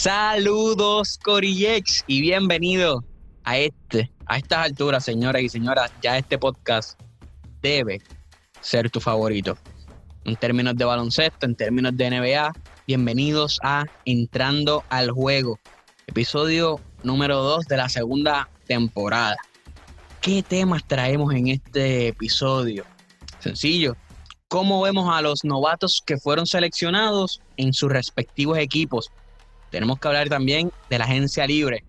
Saludos Corillex y bienvenido a este, a estas alturas, señoras y señoras, ya este podcast debe ser tu favorito. En términos de baloncesto, en términos de NBA, bienvenidos a Entrando al Juego, episodio número 2 de la segunda temporada. ¿Qué temas traemos en este episodio? Sencillo, ¿cómo vemos a los novatos que fueron seleccionados en sus respectivos equipos? Tenemos que hablar también de la agencia libre,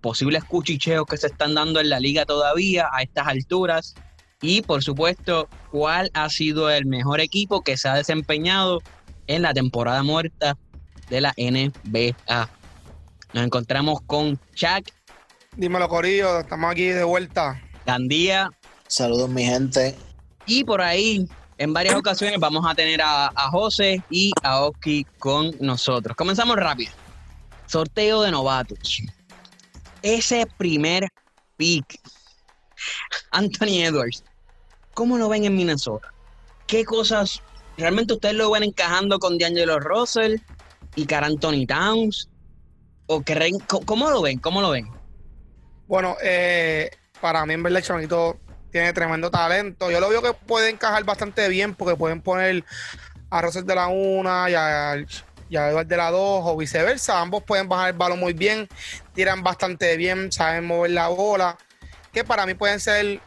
posibles cuchicheos que se están dando en la liga todavía a estas alturas y por supuesto cuál ha sido el mejor equipo que se ha desempeñado en la temporada muerta de la NBA. Nos encontramos con Chuck. Dímelo, Corillo, estamos aquí de vuelta. Gandía. Saludos, mi gente. Y por ahí, en varias ocasiones, vamos a tener a, a José y a Oski con nosotros. Comenzamos rápido. Sorteo de novatos. Ese primer pick. Anthony Edwards. ¿Cómo lo ven en Minnesota? ¿Qué cosas realmente ustedes lo ven encajando con D'Angelo Russell y Car Anthony Towns? ¿O ¿Cómo lo ven? ¿Cómo lo ven? Bueno, eh, para mí en verdad el chamaquito tiene tremendo talento. Yo lo veo que puede encajar bastante bien porque pueden poner a Russell de la una y a, y a Edward de la dos o viceversa. Ambos pueden bajar el balón muy bien, tiran bastante bien, saben mover la bola. Que para mí pueden ser,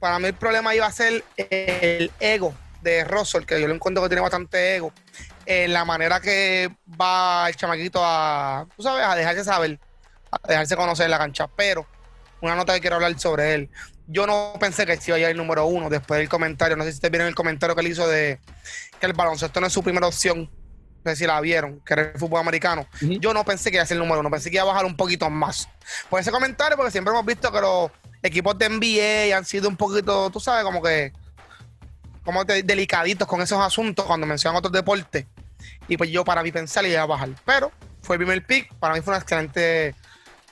para mí el problema iba a ser el ego de Russell, que yo lo encuentro que tiene bastante ego, en la manera que va el chamaquito a, tú sabes, a dejarse saber, a dejarse conocer la cancha. Pero una nota que quiero hablar sobre él. Yo no pensé que iba a el número uno después del comentario. No sé si ustedes vieron el comentario que él hizo de que el baloncesto no es su primera opción. No sé si la vieron, que era el fútbol americano. Yo no pensé que iba a ser el número uno, pensé que iba a bajar un poquito más. Por ese comentario, porque siempre hemos visto que los equipos de NBA han sido un poquito, tú sabes, como que como delicaditos con esos asuntos cuando mencionan otros deportes. Y pues yo para mí pensar iba a bajar. Pero fue el primer pick, para mí fue una excelente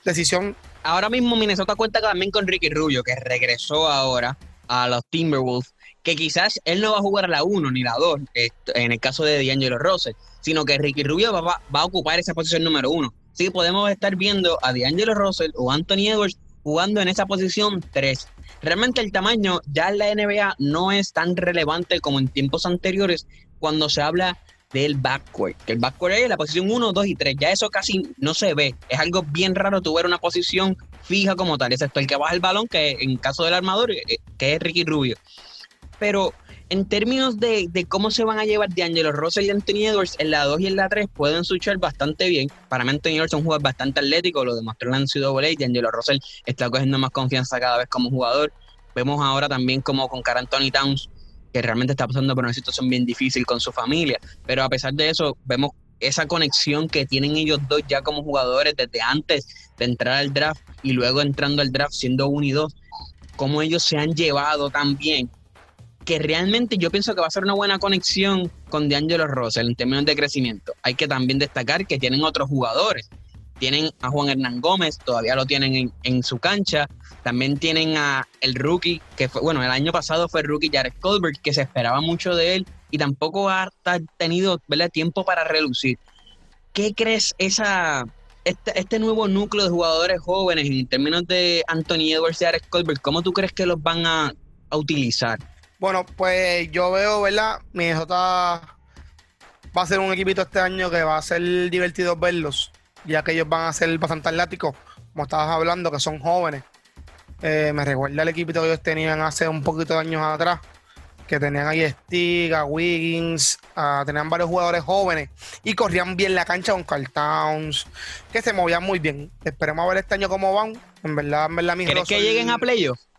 decisión ahora mismo Minnesota cuenta también con Ricky Rubio, que regresó ahora a los Timberwolves, que quizás él no va a jugar la 1 ni la 2, en el caso de D'Angelo Russell, sino que Ricky Rubio va, a ocupar esa posición número 1. Así que podemos estar viendo a D'Angelo Russell o Anthony Edwards jugando en esa posición 3. Realmente el tamaño ya en la NBA no es tan relevante como en tiempos anteriores cuando se habla del backcourt. Que el backcourt es la posición 1, 2 y 3. Ya eso casi no se ve. Es algo bien raro tu ver una posición fija como tal, excepto el que baja el balón, que en caso del armador, eh, que es Ricky Rubio. Pero en términos de, cómo se van a llevar D'Angelo Russell y Anthony Edwards, en la 2 y en la 3 pueden suchar bastante bien. Para mí Anthony Edwards es un jugador bastante atlético, lo demostró en la NCAA. D'Angelo Russell está cogiendo más confianza cada vez como jugador. Vemos ahora también como con Car Anthony Towns que realmente está pasando por una situación bien difícil con su familia. Pero a pesar de eso, vemos esa conexión que tienen ellos dos ya como jugadores desde antes de entrar al draft y luego entrando al draft siendo uno y dos, cómo ellos se han llevado tan bien, que realmente yo pienso que va a ser una buena conexión con D'Angelo Russell en términos de crecimiento. Hay que también destacar que tienen otros jugadores tienen a Juan Hernán Gómez, todavía lo tienen en, su cancha. También tienen a el rookie, que fue, bueno, el año pasado fue rookie Jared Colbert, que se esperaba mucho de él y tampoco ha tenido tiempo para relucir. ¿Qué crees esa, este, este, nuevo núcleo de jugadores jóvenes en términos de Anthony Edwards y Jared Colbert? ¿Cómo tú crees que los van a, utilizar? Bueno, pues yo veo, ¿verdad? Minnesota va a ser un equipito este año que va a ser divertido verlos ya que ellos van a ser bastante atléticos, como estabas hablando, que son jóvenes. Eh, me recuerda el equipito que ellos tenían hace un poquito de años atrás, que tenían ahí Stig, a Wiggins, tenían varios jugadores jóvenes y corrían bien la cancha con Carl Towns, que se movían muy bien. Esperemos a ver este año cómo van. En verdad, en verdad, ¿Crees que lleguen a playoffs?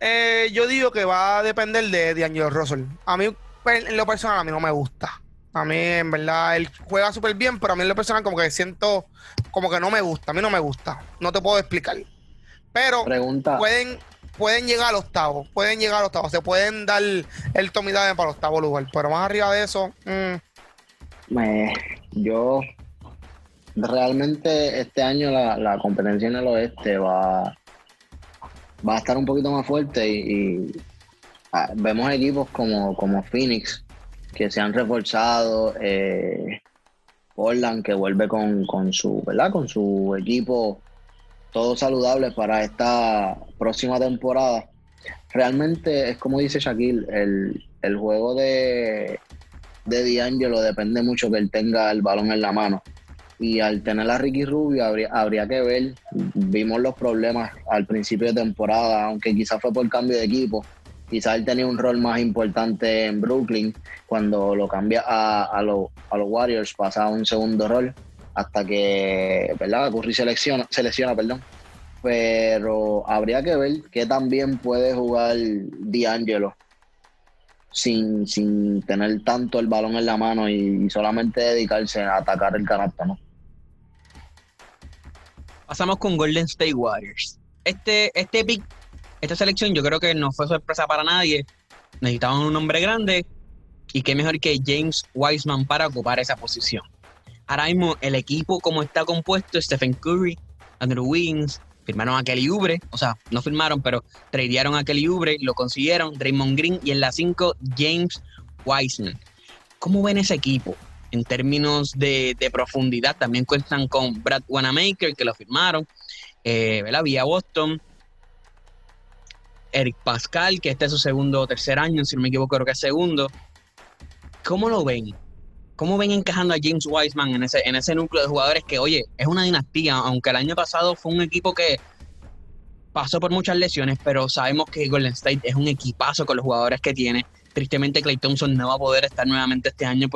Eh, yo digo que va a depender de, de Angelo Russell. A mí, en lo personal, a mí no me gusta. A mí, en verdad, él juega súper bien, pero a mí en lo personal como que siento como que no me gusta. A mí no me gusta. No te puedo explicar. Pero pueden pueden llegar al octavo. Pueden llegar al octavo. Se pueden dar el tomidad para el octavo lugar. Pero más arriba de eso... Mm. yo... Realmente este año la, competencia en el oeste va, va a estar un poquito más fuerte y, ah, vemos equipos como, como Phoenix que se han reforzado. Eh, Portland que vuelve con, con su, ¿verdad? Con su equipo todo saludable para esta próxima temporada. Realmente es como dice Shaquille, el, el juego de, de D'Angelo depende mucho que él tenga el balón en la mano. Y al tener a Ricky Rubio habría, habría que ver, vimos los problemas al principio de temporada, aunque quizás fue por cambio de equipo, quizás él tenía un rol más importante en Brooklyn, cuando lo cambia a, los Warriors pasa a un segundo rol, hasta que, ¿verdad? Curry selecciona, perdón. Pero habría que ver qué también puede jugar D'Angelo sin, sin tener tanto el balón en la mano y, solamente dedicarse a atacar el canasto, ¿no? Pasamos con Golden State Warriors. Este, este pick, esta selección yo creo que no fue sorpresa para nadie. Necesitaban un hombre grande y qué mejor que James Wiseman para ocupar esa posición. Ahora mismo el equipo como está compuesto, Stephen Curry, Andrew Wiggins, firmaron a Kelly Ubre, o sea, no firmaron, pero tradearon a Kelly Ubre, lo consiguieron, Draymond Green y en la 5 James Wiseman. ¿Cómo ven ese equipo? En términos de, profundidad, también cuentan con Brad Wanamaker, que lo firmaron, eh, Vía Boston, Eric Pascal, que este es su segundo o tercer año, si no me equivoco, creo que es segundo. ¿Cómo lo ven? ¿Cómo ven encajando a James Wiseman en ese, en ese núcleo de jugadores que, oye, es una dinastía, aunque el año pasado fue un equipo que pasó por muchas lesiones, pero sabemos que Golden State es un equipazo con los jugadores que tiene. Tristemente, Clay Thompson no va a poder estar nuevamente este año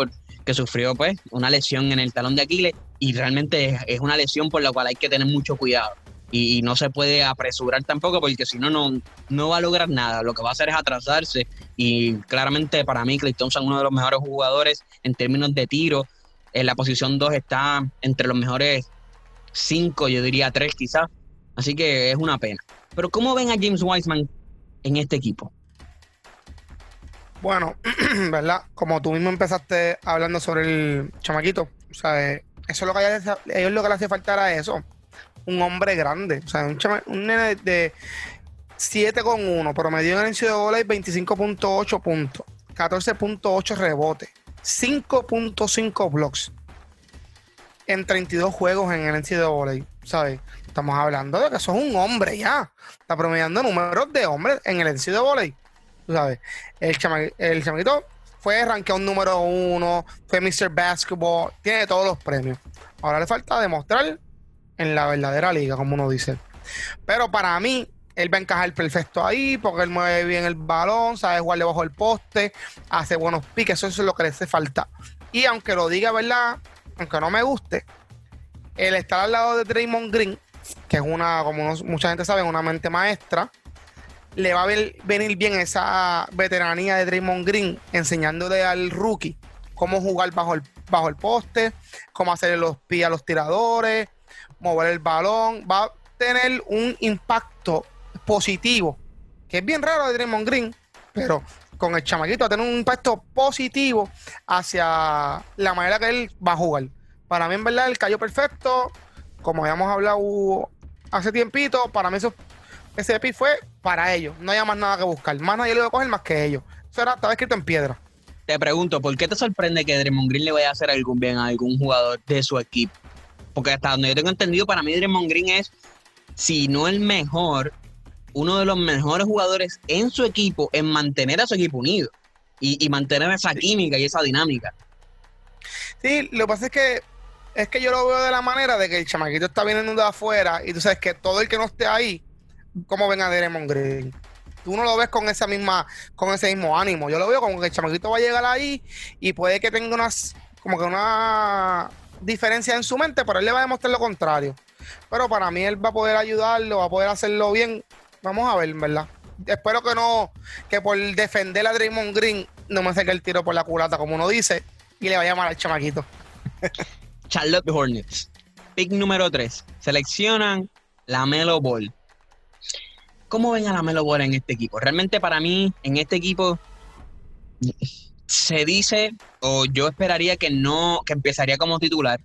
porque sufrió pues una lesión en el talón de Aquiles y realmente es una lesión por la cual hay que tener mucho cuidado y, no se puede apresurar tampoco porque si no, no va a lograr nada. Lo que va a hacer es atrasarse y claramente para mí Clay Thompson uno de los mejores jugadores en términos de tiro. En la posición 2 está entre los mejores 5, yo diría 3 quizás. Así que es una pena. Pero ¿cómo ven a James Wiseman en este equipo? Bueno, ¿verdad? Como tú mismo empezaste hablando sobre el chamaquito, o sea, eso es lo que ellos lo que le hace falta era eso un hombre grande. O sea, un, un nene de 7,1, promedio en el NCAA 25.8 puntos, 14.8 rebotes, 5.5 blocks en 32 juegos en el NCAA, ¿sabes? Estamos hablando de que eso es un hombre ya. Está promediando números de hombres en el NCAA, ¿sabes? El, chama, el chamaquito fue rankeado número uno, fue Mr. Basketball, tiene todos los premios. Ahora le falta demostrar en la verdadera liga, como uno dice. Pero para mí, él va a encajar perfecto ahí, porque él mueve bien el balón, sabe jugar debajo del poste, hace buenos piques, eso es lo que le hace falta. Y aunque lo diga, ¿verdad? Aunque no me guste, el estar al lado de Draymond Green, que es una, como mucha gente sabe, una mente maestra, le va a venir bien esa veteranía de Draymond Green, enseñándole al rookie cómo jugar bajo el, bajo el poste, cómo hacer los pies a los tiradores, mover el balón, va a tener un impacto positivo, que es bien raro de Draymond Green, pero con el chamaquito va a tener un impacto positivo hacia la manera que él va a jugar. Para mí, en verdad, el cayó perfecto. Como habíamos hablado hace tiempito, para mí eso, ese EPI fue para ellos. No hay más nada que buscar. Más nadie lo va a coger más que ellos. Eso era, estaba escrito en piedra. Te pregunto, ¿por qué te sorprende que Draymond Green le vaya a hacer algún bien a algún jugador de su equipo? Porque hasta donde yo tengo entendido, para mí Draymond Green es, si no el mejor, uno de los mejores jugadores en su equipo en mantener a su equipo unido y, mantener esa química y esa dinámica. Sí, lo que pasa es que es que yo lo veo de la manera de que el chamaquito está viniendo de afuera y tú sabes que todo el que no esté ahí, ¿cómo ven a Draymond Green? Tú no lo ves con esa misma, con ese mismo ánimo. Yo lo veo como que el chamaquito va a llegar ahí y puede que tenga unas, como que una diferencia en su mente, pero él le va a demostrar lo contrario. Pero para mí él va a poder ayudarlo, va a poder hacerlo bien. Vamos a ver, ¿verdad? Espero que no, que por defender a Draymond Green no me saque el tiro por la culata, como uno dice, y le vaya llamar al chamaquito. Charlotte Hornets. Pick número 3. Seleccionan la Melo Ball. ¿Cómo ven a la Melo Ball en este equipo? Realmente para mí, en este equipo, se dice, o yo esperaría que no, que empezaría como titular,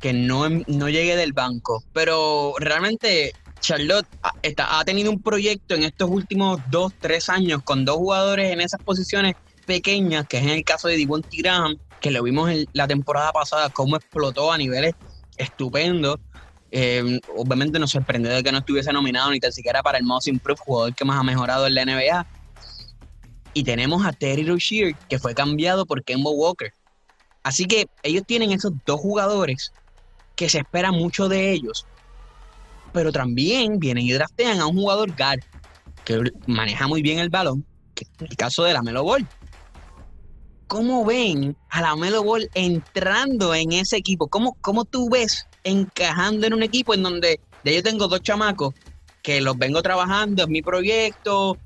que no, no llegue del banco, pero realmente Charlotte ha, ha tenido un proyecto en estos últimos dos, tres años con dos jugadores en esas posiciones pequeñas, que es en el caso de Devontae Graham que lo vimos en la temporada pasada, cómo explotó a niveles estupendos. Eh, obviamente nos sorprendió de que no estuviese nominado ni tan siquiera para el Most Improved, jugador que más ha mejorado en la NBA. Y tenemos a Terry Rozier, que fue cambiado por Kemba Walker. Así que ellos tienen esos dos jugadores que se espera mucho de ellos. Pero también vienen y draftean a un jugador guard que maneja muy bien el balón, que es el caso de la Melo Ball. ¿Cómo ven a la Melo Ball entrando en ese equipo? ¿Cómo, ¿Cómo tú ves encajando en un equipo en donde ya yo tengo dos chamacos que los vengo trabajando, es mi proyecto?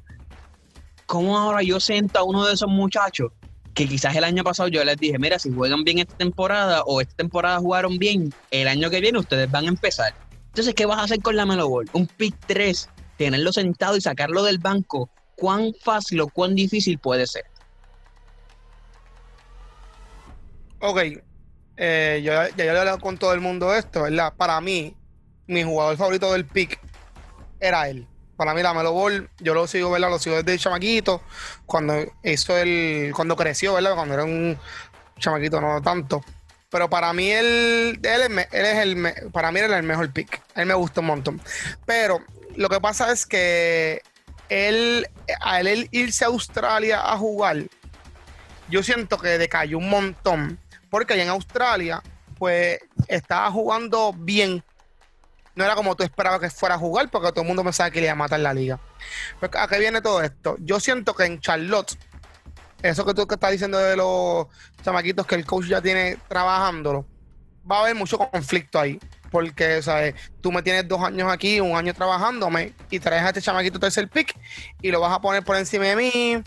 ¿Cómo ahora yo siento a uno de esos muchachos que quizás el año pasado yo les dije, mira, si juegan bien esta temporada o esta temporada jugaron bien, el año que viene ustedes van a empezar. Entonces, ¿qué vas a hacer con la Melo Ball? Un pick 3, tenerlo sentado y sacarlo del banco. ¿Cuán fácil o cuán difícil puede ser? Ok, eh, yo, ya yo le he hablado con todo el mundo esto, ¿verdad? Para mí, mi jugador favorito del pick era él. Para mí la Melo Ball, yo lo sigo, ¿verdad? Lo sigo desde chamaquito, cuando hizo el, cuando creció, ¿verdad? Cuando era un chamaquito, no tanto. Pero para mí él, él, él es el, para mí él es el mejor pick. Él me gusta un montón. Pero lo que pasa es que él, al él irse a Australia a jugar, yo siento que decayó un montón. Porque allá en Australia, pues estaba jugando bien no era como tú esperabas que fuera a jugar, porque todo el mundo pensaba que le iba a matar la liga. Pues, ¿A qué viene todo esto? Yo siento que en Charlotte, eso que tú que estás diciendo de los chamaquitos que el coach ya tiene trabajándolo, va a haber mucho conflicto ahí. Porque, ¿sabes? Tú me tienes dos años aquí, un año trabajándome, y traes a este chamaquito tercer pick y lo vas a poner por encima de mí.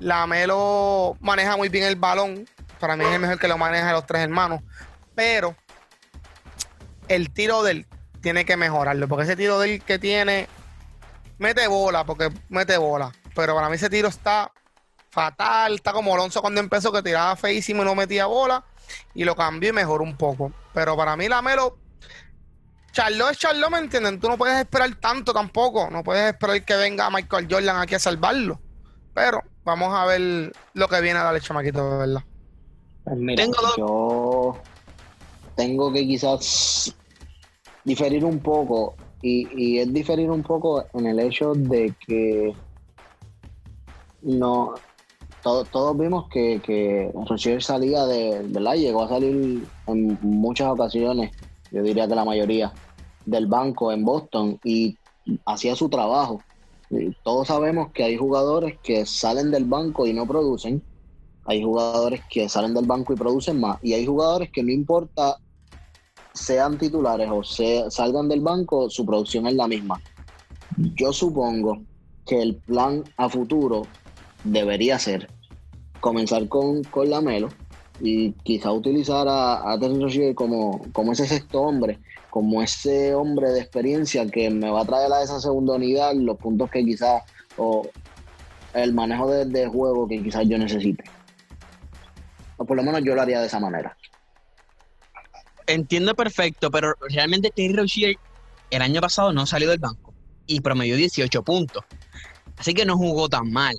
La Melo maneja muy bien el balón. Para mí es el mejor que lo maneja los tres hermanos. Pero el tiro del tiene que mejorarlo. Porque ese tiro del que tiene, mete bola, porque mete bola. Pero para mí ese tiro está fatal. Está como Alonso cuando empezó, que tiraba feísimo y no metía bola. Y lo cambió y mejoró un poco. Pero para mí la Melo, Charlo es Charlo, ¿me entienden? Tú no puedes esperar tanto tampoco. No puedes esperar que venga Michael Jordan aquí a salvarlo. Pero vamos a ver lo que viene a darle chamaquito, de verdad. Pues tengo yo tengo que quizás diferir un poco, y, es diferir un poco en el hecho de que no todos vimos que, que Rocher salía de, ¿verdad? Llegó a salir en muchas ocasiones, yo diría que la mayoría, del banco en Boston y hacía su trabajo. todos sabemos que hay jugadores que salen del banco y no producen. Hay jugadores que salen del banco y producen más. Y hay jugadores que no importa sean titulares o se, salgan del banco, su producción es la misma. Yo supongo que el plan a futuro debería ser comenzar con, con Lamelo y quizá utilizar a, a como, como ese sexto hombre, como ese hombre de experiencia que me va a traer a esa segunda unidad los puntos que quizás o el manejo de, de juego que quizás yo necesite. O por lo menos yo lo haría de esa manera entiendo perfecto, pero realmente Terry Rozier el año pasado no salió del banco y promedió 18 puntos. Así que no jugó tan mal.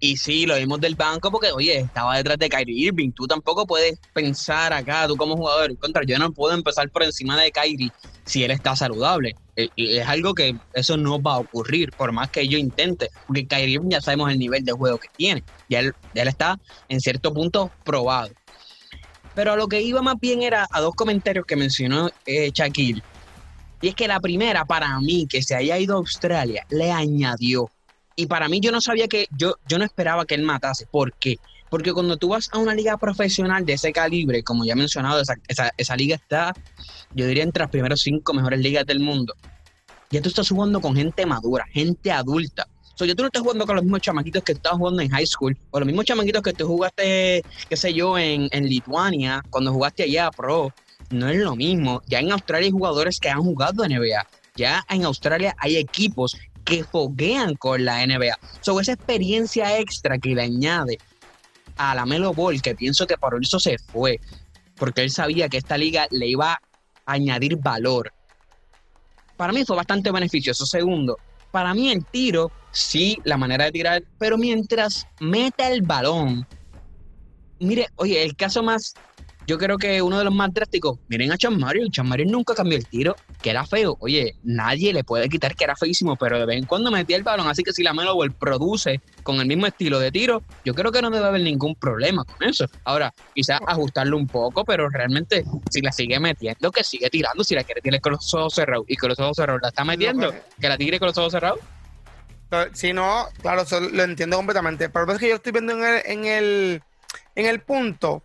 Y sí, lo vimos del banco porque, oye, estaba detrás de Kyrie Irving. Tú tampoco puedes pensar acá, tú como jugador, contra, yo no puedo empezar por encima de Kyrie si él está saludable. E, y es algo que eso no va a ocurrir, por más que yo intente, porque Kyrie Irving ya sabemos el nivel de juego que tiene. Ya él está en cierto punto probado. Pero a lo que iba más bien era a dos comentarios que mencionó eh, Shaquille. Y es que la primera, para mí, que se haya ido a Australia, le añadió. Y para mí yo no sabía que, yo, yo no esperaba que él matase. ¿Por qué? Porque cuando tú vas a una liga profesional de ese calibre, como ya he mencionado, esa, esa, liga está, yo diría, entre las primeras cinco mejores ligas del mundo. Ya tú estás jugando con gente madura, gente adulta So, yo tú no estás jugando con los mismos chamaquitos que estabas jugando en high school, o los mismos chamaquitos que tú jugaste, qué sé yo, en, en Lituania, cuando jugaste allá pro. No es lo mismo. Ya en Australia hay jugadores que han jugado NBA. Ya en Australia hay equipos que foguean con la NBA. Sobre esa experiencia extra que le añade a la Melo Ball, que pienso que por eso se fue, porque él sabía que esta liga le iba a añadir valor. Para mí fue bastante beneficioso. Segundo, para mí el tiro, sí, la manera de tirar, pero mientras meta el balón, mire, oye, el caso más yo creo que uno de los más drásticos, miren a Chan Mario, Chan Mario nunca cambió el tiro, que era feo. Oye, nadie le puede quitar que era feísimo, pero de vez en cuando metía el balón, así que si la Melo Ball produce con el mismo estilo de tiro, yo creo que no debe haber ningún problema con eso. Ahora, quizás ajustarlo un poco, pero realmente si la sigue metiendo, que sigue tirando, si la quiere tirar con los ojos cerrados y con los ojos cerrados la está metiendo, que la tire con los ojos cerrados. Si no, claro, eso lo entiendo completamente. Pero es que yo estoy viendo en el, en el, en el punto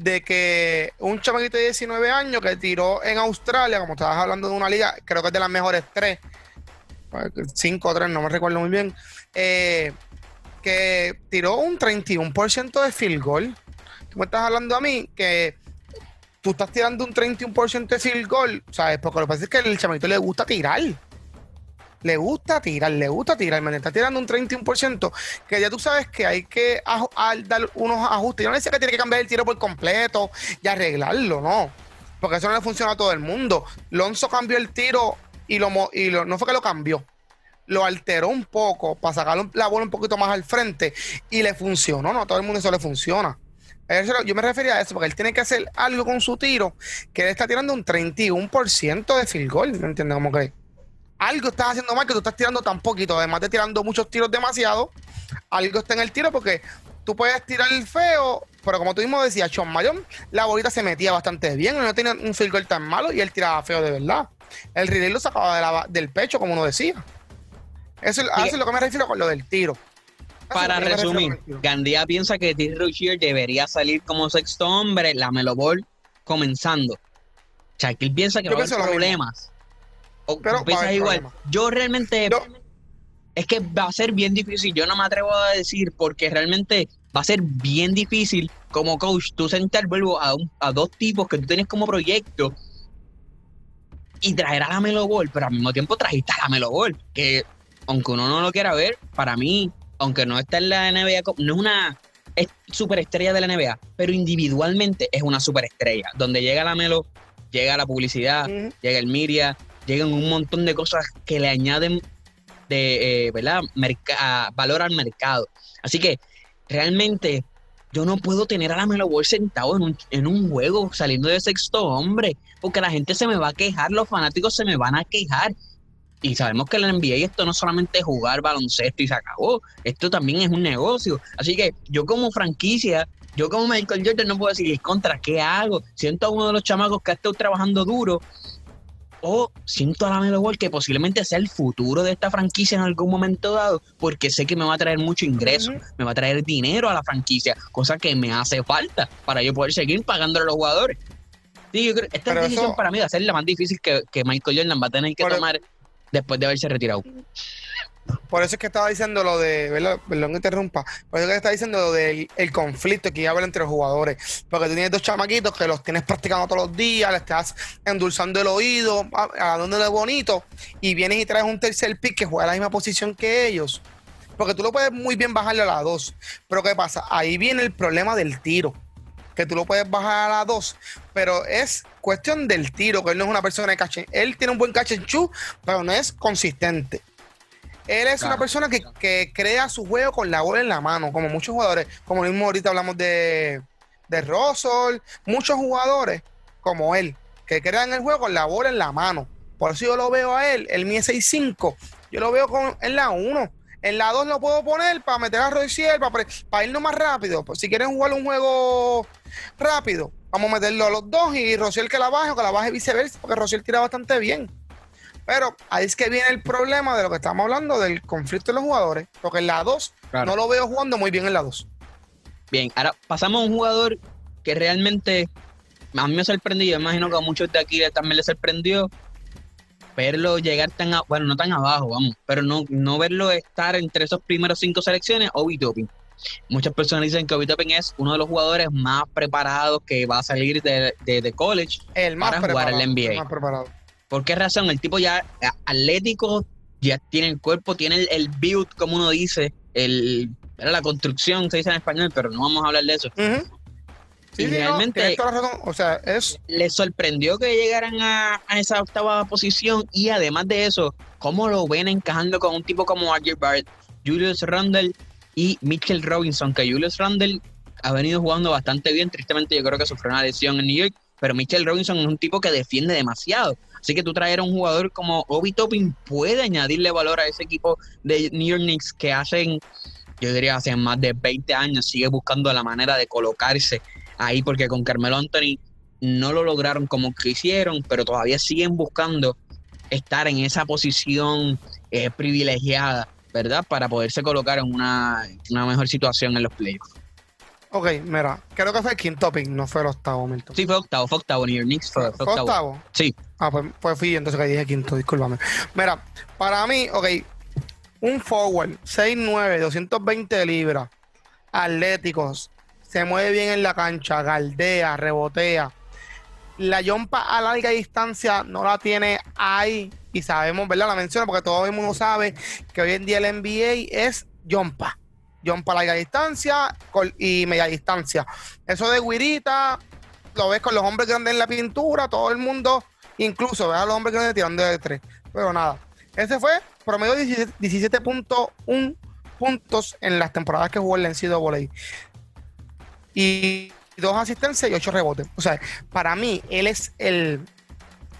de que un chamaquito de 19 años que tiró en Australia, como estabas hablando de una liga, creo que es de las mejores tres, 5 o 3, no me recuerdo muy bien, eh, que tiró un 31% de field goal. Tú me estás hablando a mí que tú estás tirando un 31% de field goal, ¿sabes? Porque lo que pasa es que el chamaquito le gusta tirar le gusta tirar, le gusta tirar, me está tirando un 31%, que ya tú sabes que hay que dar unos ajustes. Yo no decía que tiene que cambiar el tiro por completo y arreglarlo, no, porque eso no le funciona a todo el mundo. Lonzo cambió el tiro y, lo, y no fue que lo cambió, lo alteró un poco para sacar la bola un poquito más al frente y le funcionó, no, a todo el mundo eso le funciona. Yo me refería a eso, porque él tiene que hacer algo con su tiro, que él está tirando un 31% de field goal, ¿me entiendes? Como que algo estás haciendo mal que tú estás tirando tan poquito, además de tirando muchos tiros demasiado, algo está en el tiro porque tú puedes tirar el feo, pero como tú mismo decías, Sean Mayon, la bolita se metía bastante bien, no tenía un field goal tan malo y él tiraba feo de verdad. El relay lo sacaba del pecho, como uno decía. Eso, es lo que me refiero con lo del tiro. para resumir, Gandía piensa que T. Rozier debería salir como sexto hombre, la Melo Ball comenzando. Shaquille piensa que va a haber problemas pero igual. Yo realmente. Es que va a ser bien difícil. Yo no me atrevo a decir porque realmente va a ser bien difícil como coach tú sentar vuelvo a, a dos tipos que tú tienes como proyecto y traer a la Melo Ball, pero al mismo tiempo trajiste a la Melo Ball, que aunque uno no lo quiera ver, para mí, aunque no está en la NBA, no es una superestrella de la NBA, pero individualmente es una superestrella. Donde llega la Melo, llega la publicidad, llega el Miria, llegan un montón de cosas que le añaden de, eh, ¿verdad? valor al mercado. Así que realmente yo no puedo tener a la Melo Ball sentado en un, en un juego saliendo de sexto hombre, porque la gente se me va a quejar, los fanáticos se me van a quejar. Y sabemos que la NBA esto no solamente es jugar baloncesto y se acabó, esto también es un negocio. Así que yo como franquicia, yo como Michael Jordan no puedo decir contra, ¿qué hago? Siento a uno de los chamacos que ha estado trabajando duro o siento a la Melo Ball que posiblemente sea el futuro de esta franquicia en algún momento dado, porque sé que me va a traer mucho ingreso, me va a traer dinero a la franquicia, cosa que me hace falta para yo poder seguir pagándole a los jugadores. Sí, yo creo, esta decisión para mí va a ser la más difícil que, que Michael Jordan va a tener que tomar después de haberse retirado. Por eso es que estaba diciendo lo de, perdón, interrumpa, por eso es que estaba diciendo lo del el conflicto que iba a haber entre los jugadores. Porque tú tienes dos chamaquitos que los tienes practicando todos los días, le estás endulzando el oído, dándole bonito, y vienes y traes un tercer pick que juega la misma posición que ellos. Porque tú lo puedes muy bien bajarle a la dos. Pero ¿qué pasa? Ahí viene el problema del tiro. Que tú lo puedes bajar a la dos, pero es cuestión del tiro, que él no es una persona de caché. Él tiene un buen caché en chu, pero no es consistente. Él es una persona que, crea su juego con la bola en la mano, como muchos jugadores, como mismo ahorita hablamos de, de Russell, muchos jugadores como él, que crean el juego con la bola en la mano. Por eso yo lo veo a él, el Mi 6-5, yo lo veo con, en la 1. En la 2 lo puedo poner para meter a Royciel, para, para irnos más rápido. Pues si quieren jugar un juego rápido, vamos a meterlo a los dos y Rociel que la baje o que la baje viceversa, porque Rociel tira bastante bien. Pero ahí es que viene el problema de lo que estamos hablando del conflicto de los jugadores, porque en la 2 no lo veo jugando muy bien en la 2. Bien, ahora pasamos a un jugador que realmente a mí me sorprendió, imagino que a muchos de aquí también les sorprendió verlo llegar tan, bueno, no tan abajo, vamos, pero no, no verlo estar entre esos primeros cinco selecciones, Obi Topping. Muchas personas dicen que Obi Topping es uno de los jugadores más preparados que va a salir de, de, college el más para jugar en la NBA. El más preparado. ¿Por qué razón? El tipo ya atlético, ya tiene el cuerpo, tiene el, build, como uno dice, el, la construcción, se dice en español, pero no vamos a hablar de eso. Sí, y realmente o sea, es... le sorprendió que llegaran a, esa octava posición y además de eso, cómo lo ven encajando con un tipo como Roger Barrett, Julius Randle y Mitchell Robinson, que Julius Randle ha venido jugando bastante bien. Tristemente, yo creo que sufrió una lesión en New York, pero Mitchell Robinson es un tipo que defiende demasiado. Así que tú traer a un jugador como Obi Toppin puede añadirle valor a ese equipo de New York Knicks que hacen, yo diría, hace más de 20 años, sigue buscando la manera de colocarse ahí, porque con Carmelo Anthony no lo lograron como quisieron, pero todavía siguen buscando estar en esa posición eh, privilegiada, ¿verdad? Para poderse colocar en una, una mejor situación en los playoffs. Ok, mira, creo que fue el quinto pick, no fue el octavo, Milton. Sí, fue octavo, fue octavo, New York Knicks fue, fue octavo. Sí. Ah, pues, pues fui entonces que dije quinto, discúlpame. Mira, para mí, ok, un forward, 6'9, 220 libras, atléticos, se mueve bien en la cancha, galdea, rebotea. La yompa a larga distancia no la tiene ahí y sabemos, ¿verdad? La menciono porque todo el mundo sabe que hoy en día el NBA es yompa John para larga distancia y media distancia. Eso de guirita, lo ves con los hombres grandes en la pintura, todo el mundo, incluso ves a los hombres grandes tirando de tres. Pero nada, ese fue promedio de 17.1 puntos en las temporadas que jugó el de Volley. Y dos asistencias y ocho rebotes. O sea, para mí, él es el.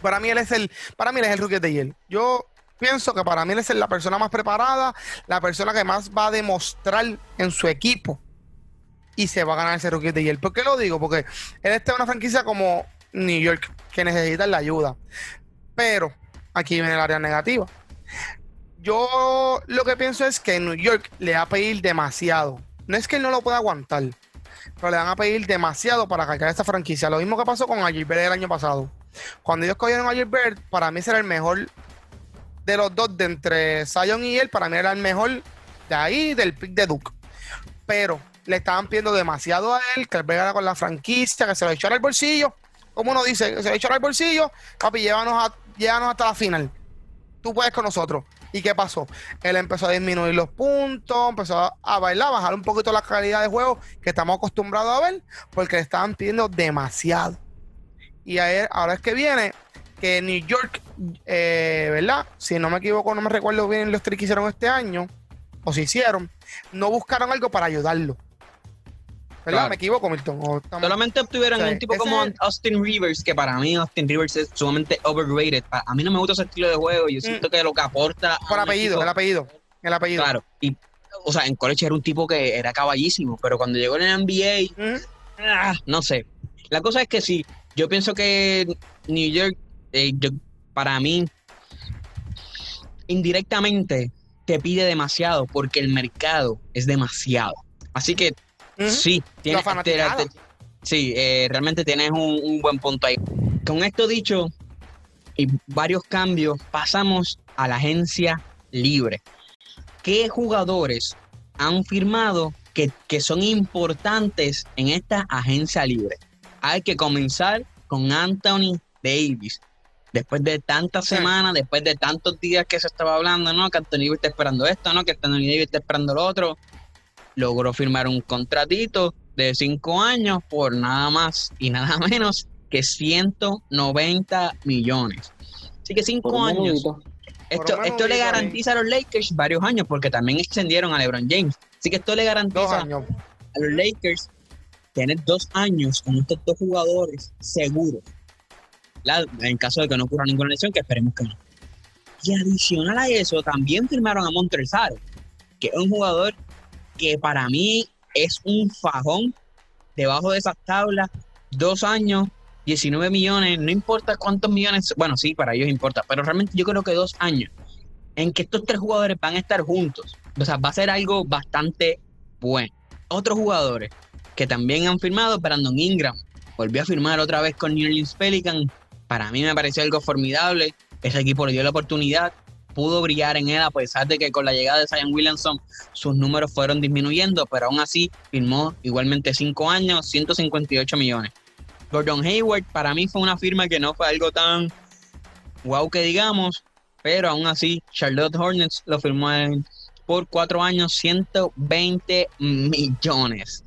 Para mí, él es el. Para mí, él es el rookie de Yale. Yo pienso que para mí es la persona más preparada, la persona que más va a demostrar en su equipo y se va a ganar ese rookie de Yale. ¿Por qué lo digo? Porque él está en una franquicia como New York que necesita la ayuda. Pero aquí viene el área negativa. Yo lo que pienso es que New York le va a pedir demasiado. No es que él no lo pueda aguantar, pero le van a pedir demasiado para cargar esta franquicia. Lo mismo que pasó con Agilbert el año pasado. Cuando ellos cogieron a Agilbert, para mí será el mejor de los dos, de entre Zion y él, para mí era el mejor de ahí, del pick de Duke. Pero le estaban pidiendo demasiado a él, que él pegara con la franquicia, que se lo echara al bolsillo. Como uno dice, se lo echara al bolsillo, papi, llévanos, a, llévanos hasta la final. Tú puedes con nosotros. ¿Y qué pasó? Él empezó a disminuir los puntos, empezó a bailar, bajar un poquito la calidad de juego que estamos acostumbrados a ver, porque le estaban pidiendo demasiado. Y ahora es que viene que New York, eh, ¿verdad? Si no me equivoco, no me recuerdo bien los tres que hicieron este año, o si hicieron, no buscaron algo para ayudarlo. ¿Verdad? Me equivoco, Milton. Solamente obtuvieron un tipo como Austin Rivers, que para mí Austin Rivers es sumamente overrated. A mí no me gusta ese estilo de juego. Yo siento mm. que lo que aporta. Por apellido, el apellido. El apellido. Claro. Y, o sea, en college era un tipo que era caballísimo, pero cuando llegó en el NBA, ah, no sé. La cosa es que sí, yo pienso que New York eh, para mí, indirectamente te pide demasiado porque el mercado es demasiado. Así que sí, tienes, sí, eh, realmente tienes un, buen punto ahí. Con esto dicho y varios cambios, pasamos a la agencia libre. ¿Qué jugadores han firmado que, que son importantes en esta agencia libre? Hay que comenzar con Anthony Davis después de tantas semanas, después de tantos días que se estaba hablando, ¿no? Que Anthony Davis está esperando esto, ¿no? Que Anthony Davis está esperando lo otro, logró firmar un contratito de cinco años por nada más y nada menos que 190 millones. Así que cinco años. Esto, esto le garantiza a los Lakers varios años porque también extendieron a LeBron James. Así que esto le garantiza a los Lakers tener dos años con estos dos jugadores seguros en caso de que no ocurra ninguna lesión, que esperemos que no. Y adicional a eso, también firmaron a Montresaro, que es un jugador que para mí es un fajón debajo de esas tablas, dos años, 19 millones, no importa cuántos millones, bueno, sí, para ellos importa, pero realmente yo creo que dos años en que estos tres jugadores van a estar juntos, o sea, va a ser algo bastante bueno. Otros jugadores que también han firmado, Brandon Ingram, volvió a firmar otra vez con New Orleans Pelican, para mí me pareció algo formidable. Ese equipo le dio la oportunidad, pudo brillar en él a pesar de que con la llegada de Zion Williamson sus números fueron disminuyendo, pero aún así firmó igualmente cinco años, 158 millones. Gordon Hayward para mí fue una firma que no fue algo tan wow que digamos, pero aún así Charlotte Hornets lo firmó por cuatro años, 120 millones.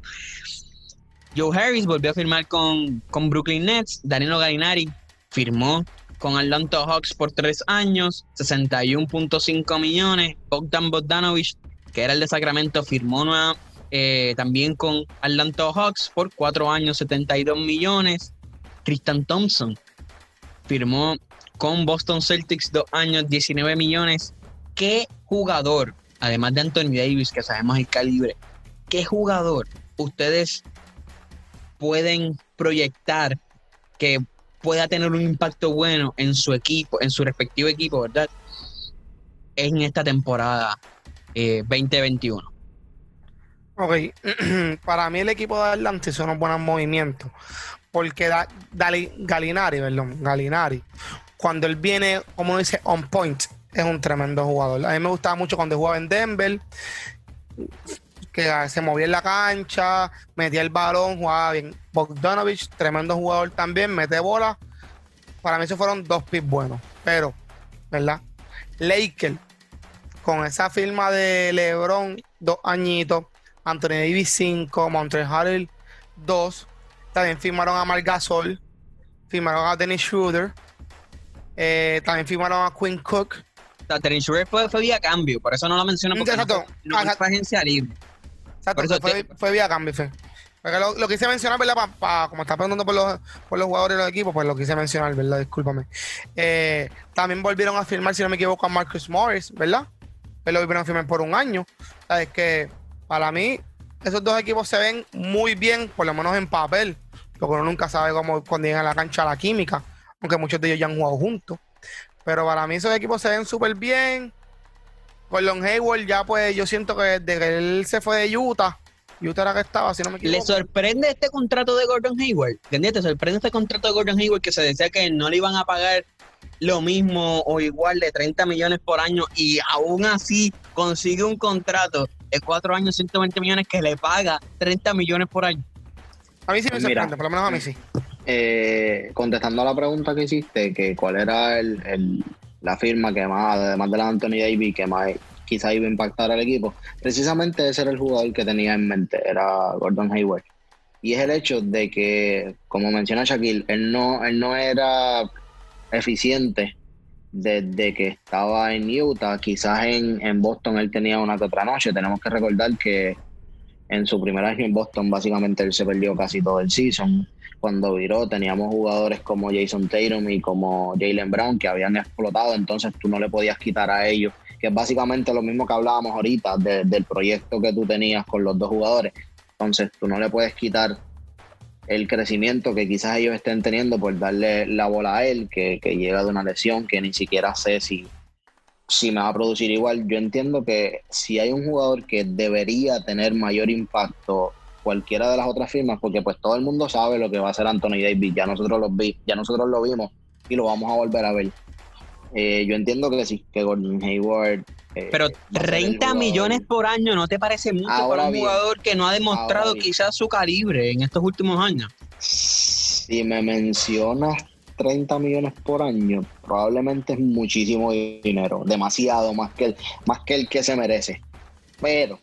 Joe Harris volvió a firmar con, con Brooklyn Nets, Danilo Galinari firmó con Atlanta Hawks por tres años, 61.5 millones. Bogdan Bogdanovich, que era el de Sacramento, firmó eh, también con Atlanta Hawks por cuatro años, 72 millones. Tristan Thompson firmó con Boston Celtics dos años, 19 millones. ¿Qué jugador, además de Anthony Davis, que sabemos el calibre, qué jugador ustedes pueden proyectar que pueda tener un impacto bueno en su equipo, en su respectivo equipo, ¿verdad? En esta temporada 2021. Eh, ok, para mí el equipo de Atlanta hizo unos buenos movimientos, porque Galinari, perdón, Galinari, cuando él viene, como dice, on point, es un tremendo jugador. A mí me gustaba mucho cuando jugaba en Denver, que se movía en la cancha, metía el balón, jugaba bien. Bogdanovich, tremendo jugador también, mete bola. Para mí esos fueron dos picks buenos, pero, ¿verdad? Laker, con esa firma de LeBron, dos añitos, Anthony Davis 5, Montreal Harrell 2, también firmaron a Marc Gasol, firmaron a Dennis Schroeder, eh, también firmaron a Quinn Cook. O Dennis Schroeder fue, vía cambio, por eso no lo menciono porque Exacto. no, fue, agencia libre. Exacto, fue, vía cambio, fue. lo, lo, quise mencionar, ¿verdad? como está preguntando por los, por los jugadores de los equipos, pues lo quise mencionar, ¿verdad? Discúlpame. Eh, también volvieron a firmar, si no me equivoco, a Marcus Morris, ¿verdad? Lo volvieron a firmar por un año. Es que para mí, esos dos equipos se ven muy bien, por lo menos en papel. Lo que uno nunca sabe cómo cuando llegan a la cancha la química, aunque muchos de ellos ya han jugado juntos. Pero para mí esos equipos se ven súper bien. Long Hayward ya pues yo siento que desde que él se fue de Utah, Utah era que estaba, si no me equivoco. ¿Le sorprende este contrato de Gordon Hayward? ¿Te sorprende este contrato de Gordon Hayward que se decía que no le iban a pagar lo mismo o igual de 30 millones por año y aún así consigue un contrato de cuatro años, 120 millones que le paga 30 millones por año. A mí sí me pues sorprende, por lo menos a mí sí. Eh, contestando a la pregunta que hiciste, que cuál era el, la firma que más, además de la Anthony Davis, que más quizá iba a impactar al equipo, precisamente ese era el jugador que tenía en mente, era Gordon Hayward. Y es el hecho de que, como menciona Shaquille, él no, él no era eficiente desde que estaba en Utah. Quizás en, Boston él tenía una que otra noche. Tenemos que recordar que en su primer año en Boston básicamente él se perdió casi todo el season. Cuando viró teníamos jugadores como Jason Tatum y como Jalen Brown que habían explotado, entonces tú no le podías quitar a ellos, que es básicamente lo mismo que hablábamos ahorita del proyecto que tú tenías con los dos jugadores. Entonces tú no le puedes quitar el crecimiento que quizás ellos estén teniendo por darle la bola a él, que, llega de una lesión que ni siquiera sé si, si me va a producir igual. Yo entiendo que si hay un jugador que debería tener mayor impacto cualquiera de las otras firmas, porque pues todo el mundo sabe lo que va a hacer Anthony Davis, ya nosotros lo vi, ya nosotros lo vimos y lo vamos a volver a ver. Eh, yo entiendo que sí, que Gordon Hayward. Eh, Pero 30 millones por año, ¿no te parece mucho para un jugador que no ha demostrado quizás su calibre en estos últimos años? Si me mencionas 30 millones por año, probablemente es muchísimo dinero, demasiado, más que el, más que, el que se merece. Pero,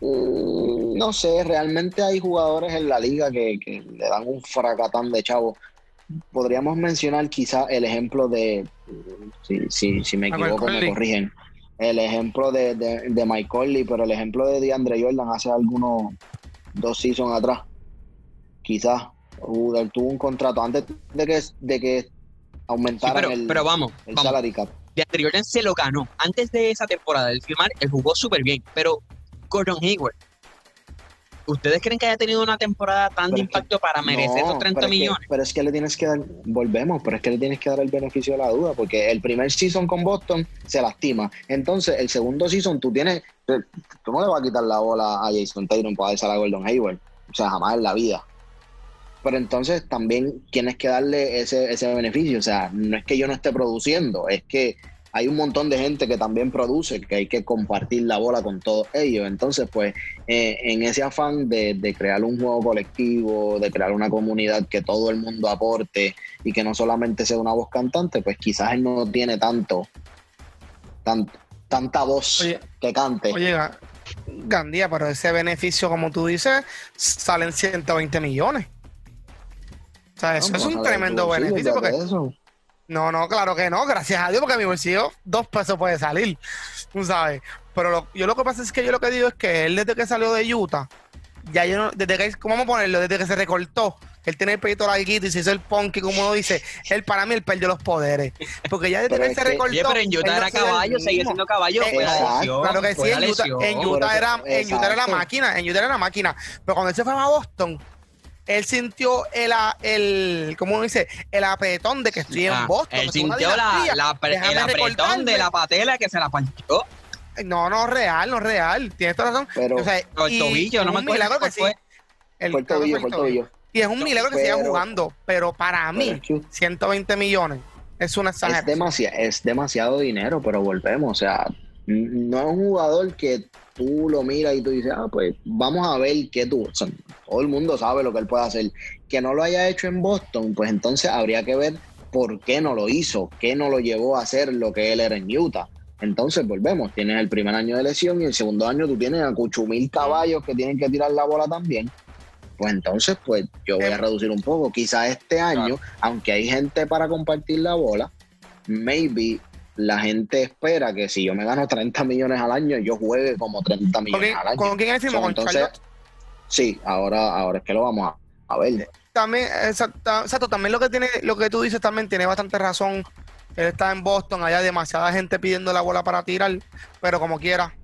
no sé, realmente hay jugadores en la liga que, que le dan un fracatán de chavo podríamos mencionar quizá el ejemplo de, si, si, me equivoco me corrigen, el ejemplo de, de, Mike Conley, pero el ejemplo de DeAndre Jordan hace algunos dos seasons atrás, quizás tuvo un contrato antes de que, de que aumentara el, pero vamos, el salary cap. DeAndre Jordan se lo ganó. Antes de esa temporada del firmar, él jugó súper bien, pero Gordon Hayward ¿Ustedes creen que haya tenido una temporada tan de impacto para merecer esos 30 millones? pero es que le tienes que dar, volvemos, pero es que le tienes que dar el beneficio de la duda, porque el primer season con Boston se lastima. Entonces, el segundo season tú tienes, tú no le vas a quitar la bola a Jason Tatum para darse a Gordon Hayward. O sea, jamás en la vida. Pero entonces también tienes que darle ese, ese beneficio. O sea, no es que yo no esté produciendo, es que hay un montón de gente que también produce, que hay que compartir la bola con todos ellos. Entonces, pues, eh, en ese afán de, crear un juego colectivo, de crear una comunidad que todo el mundo aporte y que no solamente sea una voz cantante, pues quizás él no tiene tanto, tanta voz que cante. Oye, Gandía, pero ese beneficio, como tú dices, salen 120 millones. O sea, eso es un tremendo beneficio porque... No, no, claro que no, gracias a Dios, porque a mi bolsillo dos pesos puede salir, tú sabes. Pero lo- yo lo que pasa es que yo lo que digo es que él desde que salió de Utah, ya yo no, desde que, ¿cómo vamos a ponerlo? Desde que se recortó, él tiene el pelito larguito y se hizo el punky, como uno dice, él para mí él perdió los poderes. Porque ya desde que él se recortó. Oye, pero en Utah no era caballo, seguía siendo caballo. Eh, lesión. Claro que sí, en Utah, lesión. en Utah era, en Utah era la máquina, en Utah era la máquina. Pero cuando él se fue a Boston, él sintió el, el ¿cómo dice? El apretón de que estoy Ah, en Boston. Él es una sintió la, la pre- el apretón de la patela que se la panchó. No, no, real, no real. Tienes toda razón. Pero o sea, O el tobillo, no es me acuerdo milagro que sí. fue. El, fue el creo que tobillo, el tobillo. Y es un milagro que siga Pero- jugando. Pero para Pero mí, es que 120 millones es una es, exageración. demasiado, es demasiado dinero, pero volvemos. O sea, no es un jugador que tú lo miras y tú dices, ah, pues vamos a ver qué tú. o sea, todo el mundo sabe lo que él puede hacer. Que no lo haya hecho en Boston, pues entonces habría que ver por qué no lo hizo, qué no lo llevó a hacer lo que él era en Utah. Entonces volvemos, tienes el primer año de lesión y el segundo año tú tienes a cuchumil caballos que tienen que tirar la bola también. Pues entonces, pues yo voy a reducir un poco. Quizás este año, aunque hay gente para compartir la bola, maybe la gente espera que si yo me gano 30 millones al año, yo juegue como 30 ¿Con millones quién, al año. con quién ¿Con entonces, Charlotte? sí, ahora, ahora es que lo vamos a, a ver. También, exacto, exacto, también lo que tiene, lo que tú dices también tiene bastante razón. Él está en Boston, hay demasiada gente pidiendo la bola para tirar, pero como quiera.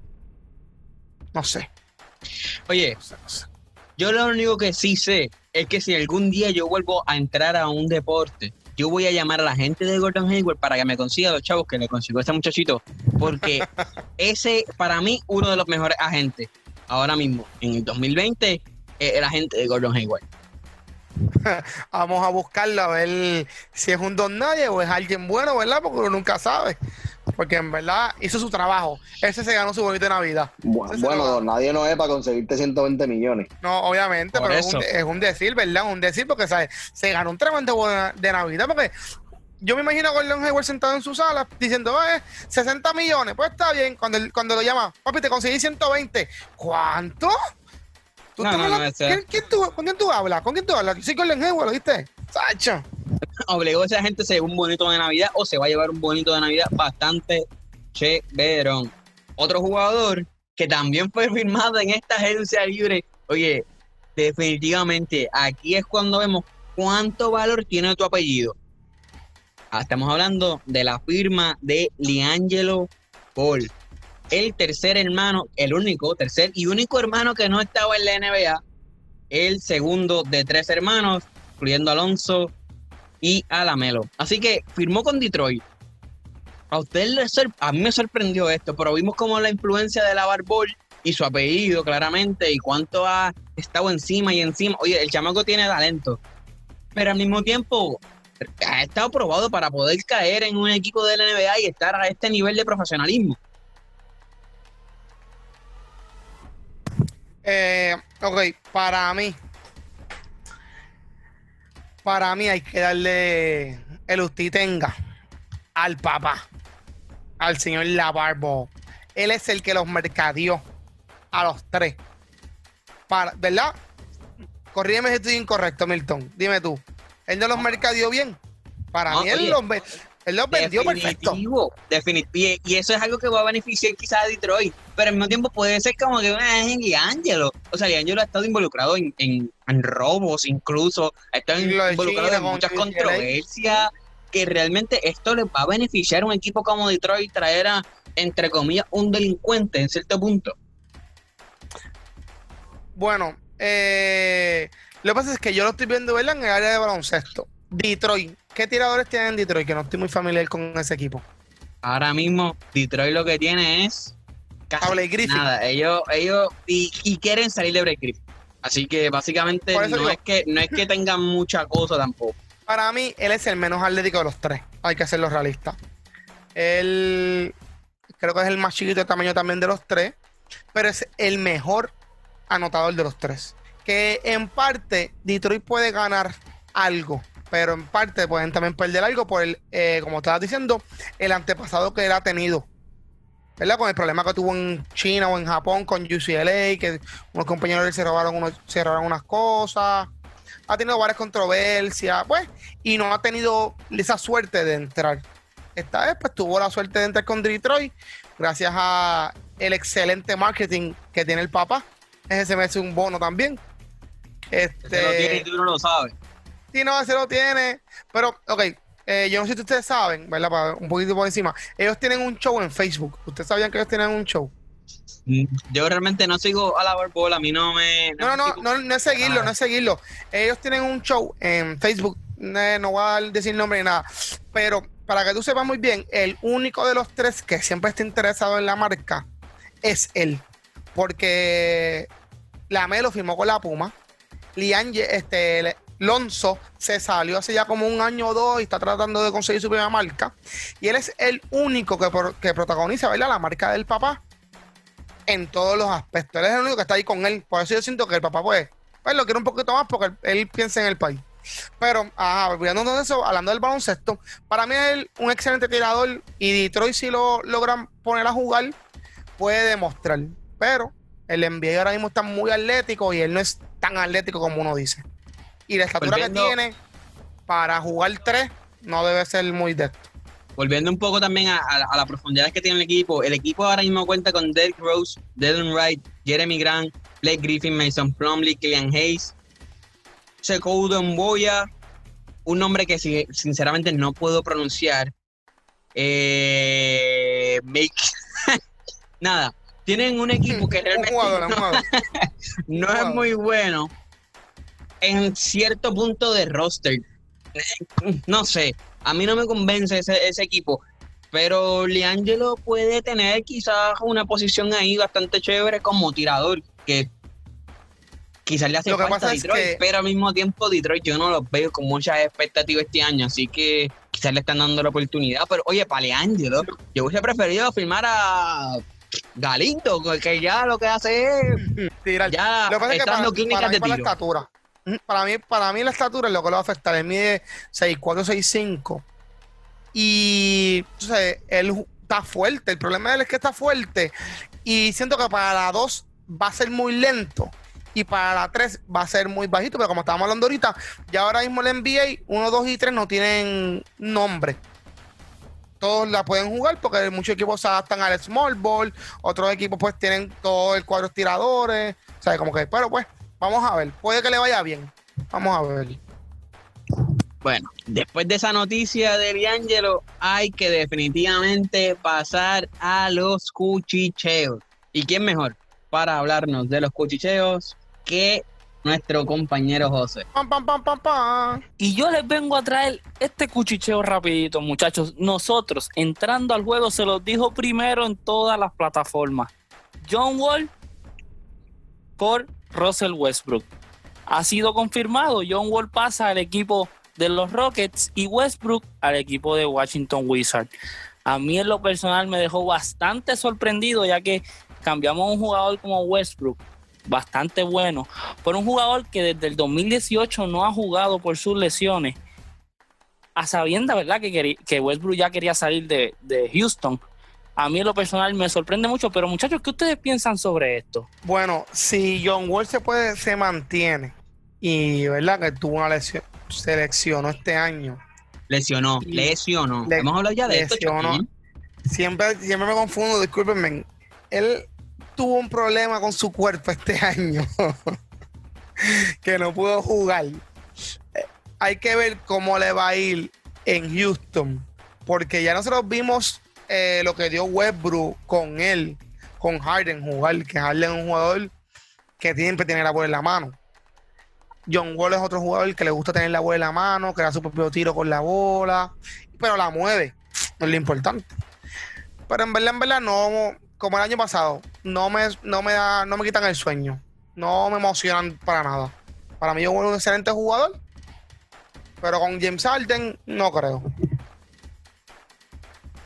No sé. Oye, yo lo único que sí sé es que si algún día yo vuelvo a entrar a un deporte, yo voy a llamar a la gente de Gordon Hayward para que me consiga los chavos que le consiguió este muchachito, porque ese, para mí, uno de los mejores agentes ahora mismo, en el 2020, es el agente de Gordon Hayward. Vamos a buscarlo a ver si es un don nadie o es alguien bueno, ¿verdad? Porque uno nunca sabe. Porque en verdad hizo su trabajo. Ese se ganó su bonito de Navidad. Bueno, da. nadie no es para conseguirte 120 millones. No, obviamente, Por pero es un, es decir, ¿verdad? Un decir porque ¿sabes? se ganó un tremendo bono de Navidad. Porque yo me imagino a Gordon Hayward sentado en su sala diciendo, eh, 60 millones, pues está bien. Cuando, cuando lo llama, papi, te conseguí 120. ¿Cuánto? ¿Tú No, estás no, no, hablando- ese- ¿Quién- quién tú- ¿Con quién tú hablas? ¿Con quién tú hablas? Yo soy Gordon Hayward, ¿lo viste? Sacho. Obligó a esa gente a hacer un bonito de Navidad o se va a llevar un bonito de Navidad bastante chéverón. Otro jugador que también fue firmado en esta agencia libre. Oye, definitivamente aquí es cuando vemos cuánto valor tiene tu apellido. Ah, Estamos hablando de la firma de Liangelo Paul, el tercer hermano, el único, tercer y único hermano que no estaba en la NBA, el segundo de tres hermanos, incluyendo Alonso y a. Así que firmó con Detroit. A usted le sorprendió esto, pero vimos como la influencia de la Barbol y su apellido claramente y cuánto ha estado encima y encima. Oye, el chamaco tiene talento, pero al mismo tiempo ha estado probado para poder caer en un equipo de la NBA y estar a este nivel de profesionalismo. Eh, ok, para mí. Para mí hay que darle el usted tenga al papá, al señor Labarbo. Él es el que los mercadeó a los tres. Para, ¿Verdad? Corrígeme si estoy incorrecto, Milton. Dime tú. ¿Él no los mercadeó bien? Para No, mí él oye, los, él los vendió perfecto. Definitivo, definit- y, eso es algo que va a beneficiar quizás a Detroit, pero al mismo tiempo puede ser como que es Liangelo. O sea, Liangelo ha estado involucrado en, en- en robos, incluso ha estado lo involucrado en muchas controversias, que realmente esto les va a beneficiar a un equipo como Detroit traer a, entre comillas, un delincuente en cierto punto. Bueno, eh, lo que pasa es que yo lo estoy viendo ¿verdad? en el área de baloncesto. Detroit. ¿Qué tiradores tienen en Detroit? Que no estoy muy familiar con ese equipo. Ahora mismo, Detroit lo que tiene es casi nada. Ellos, ellos y, y quieren salir de Blake Griffin. Así que básicamente no digo- es que no es que tengan mucha cosa tampoco. Para mí, él es el menos atlético de los tres. Hay que hacerlo realista. Él creo que es el más chiquito de tamaño también de los tres, pero es el mejor anotador de los tres. Que en parte Detroit puede ganar algo, pero en parte pueden también perder algo por el, eh, como estabas diciendo, el antepasado que él ha tenido. ¿Verdad? Con el problema que tuvo en China o en Japón con UCLA, que unos compañeros de él se robaron, unos, se robaron unas cosas. ha tenido varias controversias, pues, y no ha tenido esa suerte de entrar. Esta vez, pues, tuvo la suerte de entrar con Detroit, gracias a el excelente marketing que tiene el papá. Ese se me hace un bono también. Este, tiene y tú lo sabes. Sí, no, ese lo tiene. Pero, ok, eh, yo no sé si ustedes saben, ¿verdad? Para un poquito por encima. Ellos tienen un show en Facebook. ¿Ustedes sabían que ellos tienen un show? Mm, yo realmente no sigo a la Barbol, a mí no me... No, no, no, no, es seguirlo, no es seguirlo. Ellos tienen un show en Facebook, no voy a decir nombre ni nada, pero para que tú sepas muy bien, el único de los tres que siempre está interesado en la marca es él, porque la Melo firmó con la Puma, Lian, este, Lonzo se salió hace ya como un año o dos y está tratando de conseguir su primera marca. Y él es el único que, que protagoniza ¿verdad? la marca del papá en todos los aspectos. Él es el único que está ahí con él. Por eso yo siento que el papá, pues, pues lo quiere un poquito más porque él, piensa en el país. Pero, ajá, de eso, hablando del baloncesto, para mí es un excelente tirador y Detroit si lo logran poner a jugar, puede demostrar. Pero el NBA ahora mismo está muy atlético y él no es tan atlético como uno dice y la estatura que tiene para jugar tres no debe ser muy de Volviendo un poco también a, la profundidad que tiene el equipo, el equipo ahora mismo cuenta con Derek Rose, Dylan Wright, Jeremy Grant, Blake Griffin, Mason Plumley, Killian Hayes, Sekou Boya, un nombre que sinceramente no puedo pronunciar. Eh, make... Nada, tienen un equipo que realmente no es muy bueno en cierto punto de roster. No sé, a mí no me convence ese, ese equipo, pero Liangelo puede tener quizás una posición ahí bastante chévere como tirador, que quizás le hace falta a Detroit, pero al mismo tiempo Detroit yo no lo veo con muchas expectativas este año, así que quizás le están dando la oportunidad, pero oye, para Liangelo, yo hubiese preferido firmar a Galindo, que ya lo que hace es tirar. Ya lo que pasa es que para, de tiro. la estatura. Para mí, para mí la estatura es lo que lo va a afectar. Él mide 6'4, 6'5. Y entonces, él está fuerte. El problema de él es que está fuerte. Y siento que para la 2 va a ser muy lento. Y para la 3 va a ser muy bajito. Pero como estábamos hablando ahorita, ya ahora mismo el NBA 1, 2 y 3 no tienen nombre. Todos la pueden jugar porque muchos equipos se adaptan al small ball. Otros equipos pues tienen todo el cuadro tiradores. O sea, como que, pero pues Vamos a ver, puede que le vaya bien. Vamos a ver. Bueno, después de esa noticia de D'Angelo, hay que definitivamente pasar a los cuchicheos. ¿Y quién mejor para hablarnos de los cuchicheos que nuestro compañero José? Pam, pam, pam, pam, pam. Y yo les vengo a traer este cuchicheo rapidito, muchachos. Nosotros, entrando al juego, se los dijo primero en todas las plataformas. John Wall por Russell Westbrook. Ha sido confirmado, John Wall pasa al equipo de los Rockets y Westbrook al equipo de Washington Wizards. A mí en lo personal me dejó bastante sorprendido ya que cambiamos a un jugador como Westbrook, bastante bueno, por un jugador que desde el 2018 no ha jugado por sus lesiones, a sabienda, ¿verdad? Que, Westbrook ya quería salir de Houston a mí en lo personal me sorprende mucho, pero muchachos, ¿qué ustedes piensan sobre esto? Bueno, si John Wall se puede, se mantiene y verdad que tuvo una lesión, se lesionó este año. Lesionó, lesionó. Hemos hablado ya de esto. Siempre, siempre me confundo, discúlpenme. Él tuvo un problema con su cuerpo este año. que no pudo jugar. Eh, hay que ver cómo le va a ir en Houston. Porque ya nosotros vimos eh, lo que dio Westbrook con él, con Harden jugar, que Harden es un jugador que siempre tiene la bola en la mano. John Wall es otro jugador que le gusta tener la bola en la mano, que da su propio tiro con la bola, pero la mueve, es lo importante. Pero en verdad, en verdad, no, como el año pasado, no me, no me da, no me quitan el sueño. No me emocionan para nada. Para mí, John Wall es un excelente jugador, pero con James Harden no creo.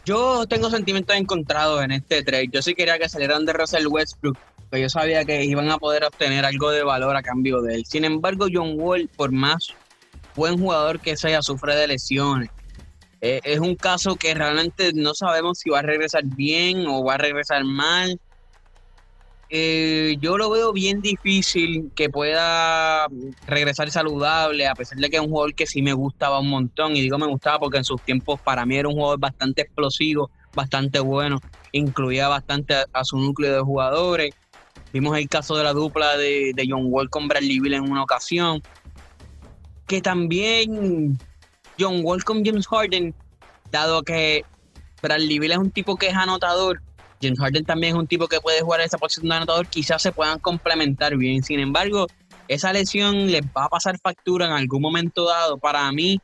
Yo tengo sentimientos encontrados en este trade. Yo sí quería que salieran de Russell Westbrook, pero yo sabía que iban a poder obtener algo de valor a cambio de él. Sin embargo, John Wall, por más buen jugador que sea, sufre de lesiones. Eh, es un caso que realmente no sabemos si va a regresar bien o va a regresar mal. Eh, yo lo veo bien difícil que pueda regresar saludable, a pesar de que es un jugador que sí me gustaba un montón. Y digo me gustaba porque en sus tiempos para mí era un jugador bastante explosivo, bastante bueno, incluía bastante a, su núcleo de jugadores. Vimos el caso de la dupla de, John Wall con Bradley Bill en una ocasión. Que también John Wall con James Harden, dado que Bradley Bill es un tipo que es anotador, James Harden también es un tipo que puede jugar esa posición de anotador, quizás se puedan complementar bien. Sin embargo, esa lesión les va a pasar factura en algún momento dado. Para mí,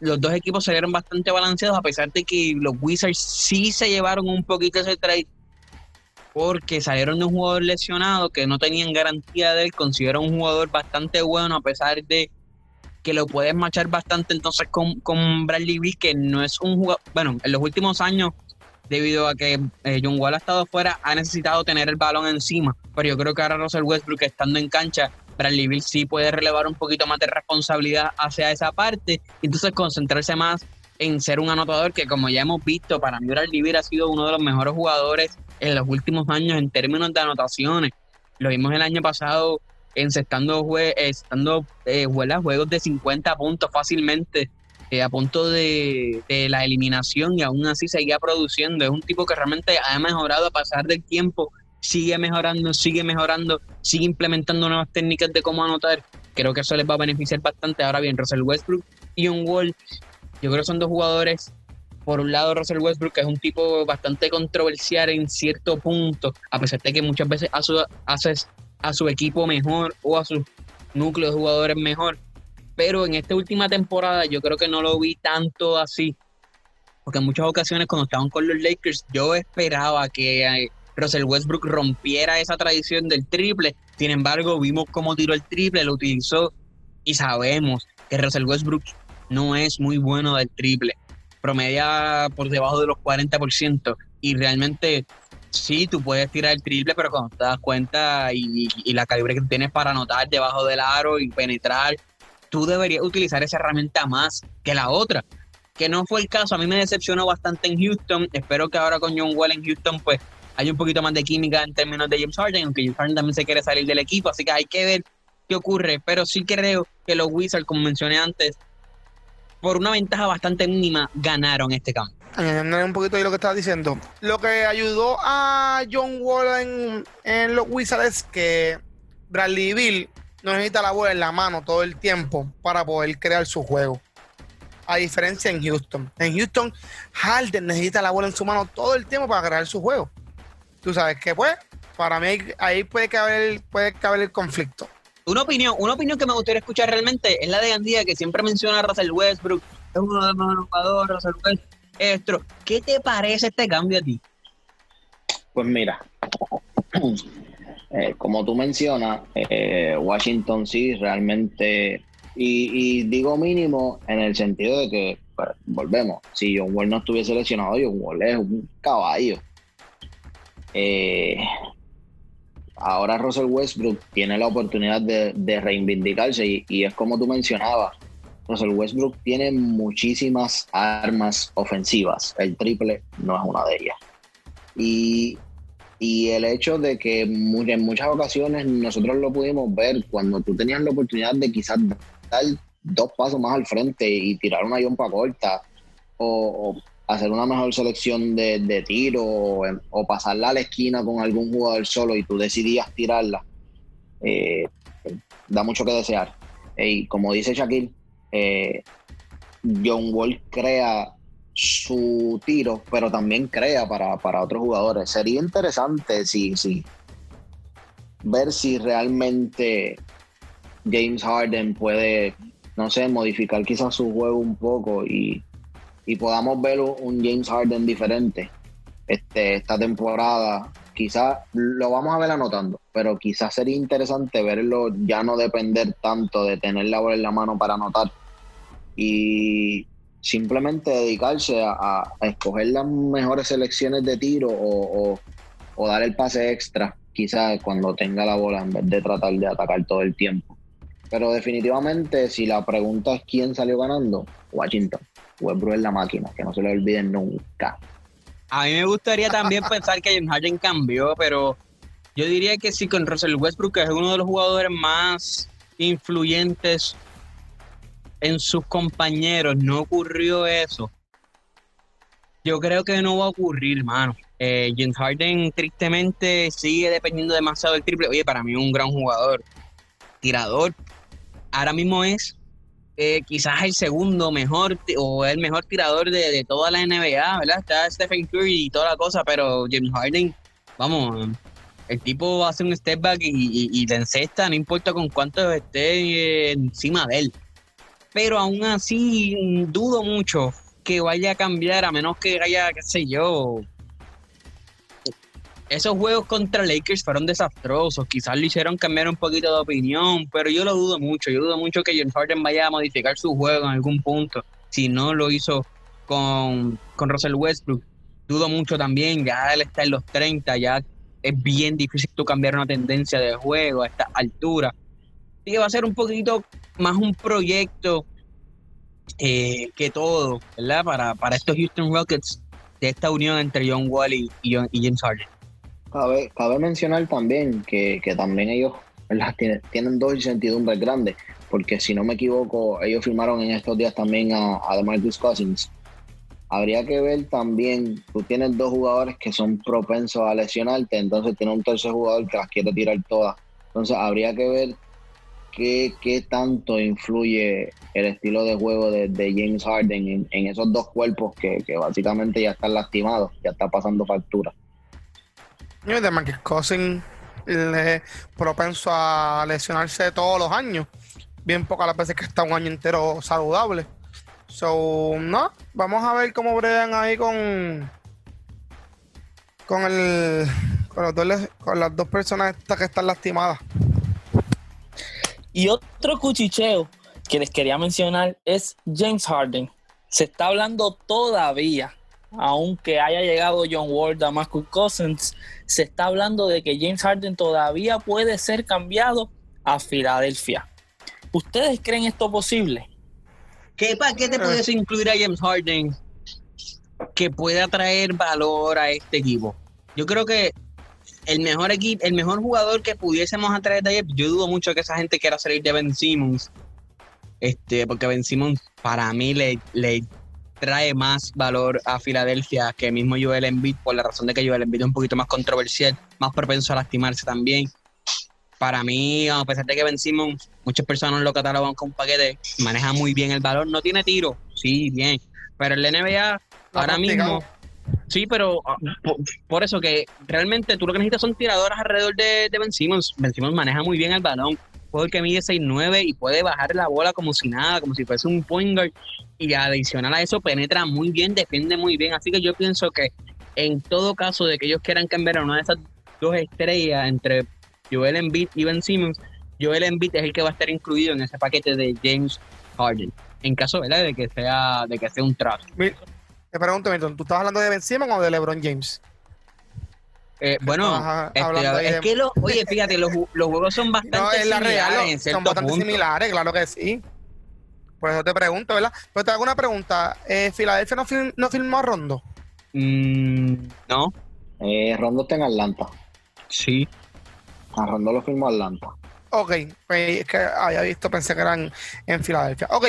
los dos equipos salieron bastante balanceados, a pesar de que los Wizards sí se llevaron un poquito ese trade, porque salieron de un jugador lesionado que no tenían garantía de él. Considero un jugador bastante bueno, a pesar de que lo puedes machar bastante entonces con, con Bradley Bill, que no es un jugador, bueno, en los últimos años debido a que eh, John Wall ha estado fuera, ha necesitado tener el balón encima. Pero yo creo que ahora Russell Westbrook estando en cancha, Bradley Bill sí puede relevar un poquito más de responsabilidad hacia esa parte y entonces concentrarse más en ser un anotador que como ya hemos visto, para mí Bradley Bill ha sido uno de los mejores jugadores en los últimos años en términos de anotaciones. Lo vimos el año pasado encestando eh, juegos de 50 puntos fácilmente a punto de, la eliminación y aún así seguía produciendo. Es un tipo que realmente ha mejorado a pasar del tiempo, sigue mejorando, sigue mejorando, sigue implementando nuevas técnicas de cómo anotar. Creo que eso les va a beneficiar bastante. Ahora bien, Russell Westbrook y un Wall, yo creo que son dos jugadores. Por un lado, Russell Westbrook que es un tipo bastante controversial en cierto punto, a pesar de que muchas veces hace a su equipo mejor o a su núcleo de jugadores mejor pero en esta última temporada yo creo que no lo vi tanto así, porque en muchas ocasiones cuando estaban con los Lakers yo esperaba que eh, Russell Westbrook rompiera esa tradición del triple, sin embargo vimos cómo tiró el triple, lo utilizó y sabemos que Russell Westbrook no es muy bueno del triple, promedia por debajo de los 40% y realmente sí, tú puedes tirar el triple, pero cuando te das cuenta y, y, la calibre que tienes para anotar debajo del aro y penetrar tú deberías utilizar esa herramienta más que la otra. Que no fue el caso, a mí me decepcionó bastante en Houston. Espero que ahora con John Wall en Houston, pues haya un poquito más de química en términos de James Harden, aunque James Harden también se quiere salir del equipo, así que hay que ver qué ocurre. Pero sí creo que los Wizards, como mencioné antes, por una ventaja bastante mínima, ganaron este campo. Añadiendo un poquito de lo que estaba diciendo. Lo que ayudó a John Wall en, en los Wizards es que Bradley Bill no necesita la bola en la mano todo el tiempo para poder crear su juego. A diferencia en Houston. En Houston, Harden necesita la bola en su mano todo el tiempo para crear su juego. Tú sabes que, pues, para mí ahí puede caber, puede caber el conflicto. Una opinión, una opinión que me gustaría escuchar realmente es la de Andía, que siempre menciona a Russell Westbrook. Es uno de los mejores jugadores, Russell Westbrook. ¿Qué te parece este cambio a ti? Pues mira, Eh, como tú mencionas, eh, Washington sí realmente, y, digo mínimo en el sentido de que, pues, volvemos, si John Wall no estuviese lesionado, John Wall es un caballo. Eh, ahora Russell Westbrook tiene la oportunidad de, reivindicarse y, y, es como tú mencionabas, Russell Westbrook tiene muchísimas armas ofensivas, el triple no es una de ellas. Y y el hecho de que en muchas ocasiones nosotros lo pudimos ver cuando tú tenías la oportunidad de quizás dar dos pasos más al frente y tirar una yompa corta o, hacer una mejor selección de, tiro o, pasarla a la esquina con algún jugador solo y tú decidías tirarla, eh, da mucho que desear. Y como dice Shaquille, eh, John Wall crea su tiro, pero también crea para, otros jugadores. Sería interesante si, si ver si realmente James Harden puede, no sé, modificar quizás su juego un poco y, podamos ver un James Harden diferente este, esta temporada. Quizás lo vamos a ver anotando, pero quizás sería interesante verlo ya no depender tanto de tener la bola en la mano para anotar y simplemente dedicarse a, escoger las mejores selecciones de tiro o, dar el pase extra, quizás cuando tenga la bola, en vez de tratar de atacar todo el tiempo. Pero definitivamente, si la pregunta es quién salió ganando, Washington. Westbrook es la máquina, que no se le olviden nunca. A mí me gustaría también pensar que James Harden cambió, pero Yo diría que sí, con Russell Westbrook, que es uno de los jugadores más influyentes en sus compañeros, no ocurrió eso. Yo creo que no va a ocurrir, mano. Eh, James Harden tristemente sigue dependiendo demasiado del triple. Oye, para mí es un gran jugador. Tirador. Ahora mismo es eh, quizás el segundo mejor o el mejor tirador de, toda la NBA, ¿verdad? Está Stephen Curry y toda la cosa, pero James Harden, vamos, el tipo hace un step back y, y, y encesta, no importa con cuánto esté encima de él. Pero aún así dudo mucho que vaya a cambiar, a menos que haya, qué sé yo, esos juegos contra Lakers fueron desastrosos. Quizás le hicieron cambiar un poquito de opinión, pero yo lo dudo mucho. Yo dudo mucho que James Harden vaya a modificar su juego en algún punto. Si no lo hizo con, con Russell Westbrook, dudo mucho también. Ya él está en los 30, ya es bien difícil tú cambiar una tendencia de juego a esta altura. Así que va a ser un poquito más un proyecto eh, que todo, ¿verdad? Para, para estos Houston Rockets de esta unión entre John Wall y, y James Harden. Cabe, mencionar también que, también ellos tienen, tienen dos incertidumbres grandes, porque si no me equivoco, ellos firmaron en estos días también a, a DeMarcus Cousins. Habría que ver también, tú tienes dos jugadores que son propensos a lesionarte, entonces tiene un tercer jugador que las quiere tirar todas. Entonces habría que ver qué, tanto influye el estilo de juego de, James Harden en, esos dos cuerpos que, que básicamente ya están lastimados, ya está pasando factura de Marcus Cousins le propenso a lesionarse todos los años. Bien pocas las veces que está un año entero saludable. So, no, vamos a ver cómo bregan ahí con con el con, los dos, con las dos personas estas que están lastimadas. Y otro cuchicheo que les quería mencionar es James Harden. Se está hablando todavía aunque haya llegado John Wall a Marcus Cousins, se está hablando de que James Harden todavía puede ser cambiado a Filadelfia. ¿Ustedes creen esto posible? ¿Qué paquete puedes incluir a James Harden que pueda traer valor a este equipo? Yo creo que el mejor equipo, el mejor jugador que pudiésemos atraer de ayer, yo dudo mucho que esa gente quiera salir de Ben Simmons. Este, porque Ben Simmons para mí le, le trae más valor a Filadelfia que mismo Joel Embiid, por la razón de que Joel Embiid es un poquito más controversial, más propenso a lastimarse también. Para mí, a pesar de que Ben Simmons, muchas personas lo catalogan con un paquete, maneja muy bien el valor, no tiene tiro, sí, bien, pero el NBA ahora mismo... Sí, pero ah, por, eso que realmente tú lo que necesitas son tiradoras alrededor de, de Ben Simmons. Ben Simmons maneja muy bien el balón jugador que mide 6'9 y puede bajar la bola como si nada, como si fuese un point guard. Y adicional a eso, penetra muy bien, defiende muy bien. Así que yo pienso que en todo caso de que ellos quieran cambiar a una de esas dos estrellas entre Joel Embiid y Ben Simmons, Joel Embiid es el que va a estar incluido en ese paquete de James Harden. En caso ¿verdad? de que sea de que sea un trap. Te pregunto, Milton, ¿tú estás hablando de Ben Simmons o de LeBron James? Eh, bueno, este, es que los, oye, fíjate, los, los, juegos son bastante similares. son bastante similares, claro que sí. Por eso te pregunto, ¿verdad? Pero te hago una pregunta. Eh, ¿Filadelfia no, film, no filmó a Rondo? Mm, no. Eh, Rondo está en Atlanta. Sí. A Rondo lo filmó Atlanta. Ok, pues es que había visto, pensé que eran en Filadelfia. Ok,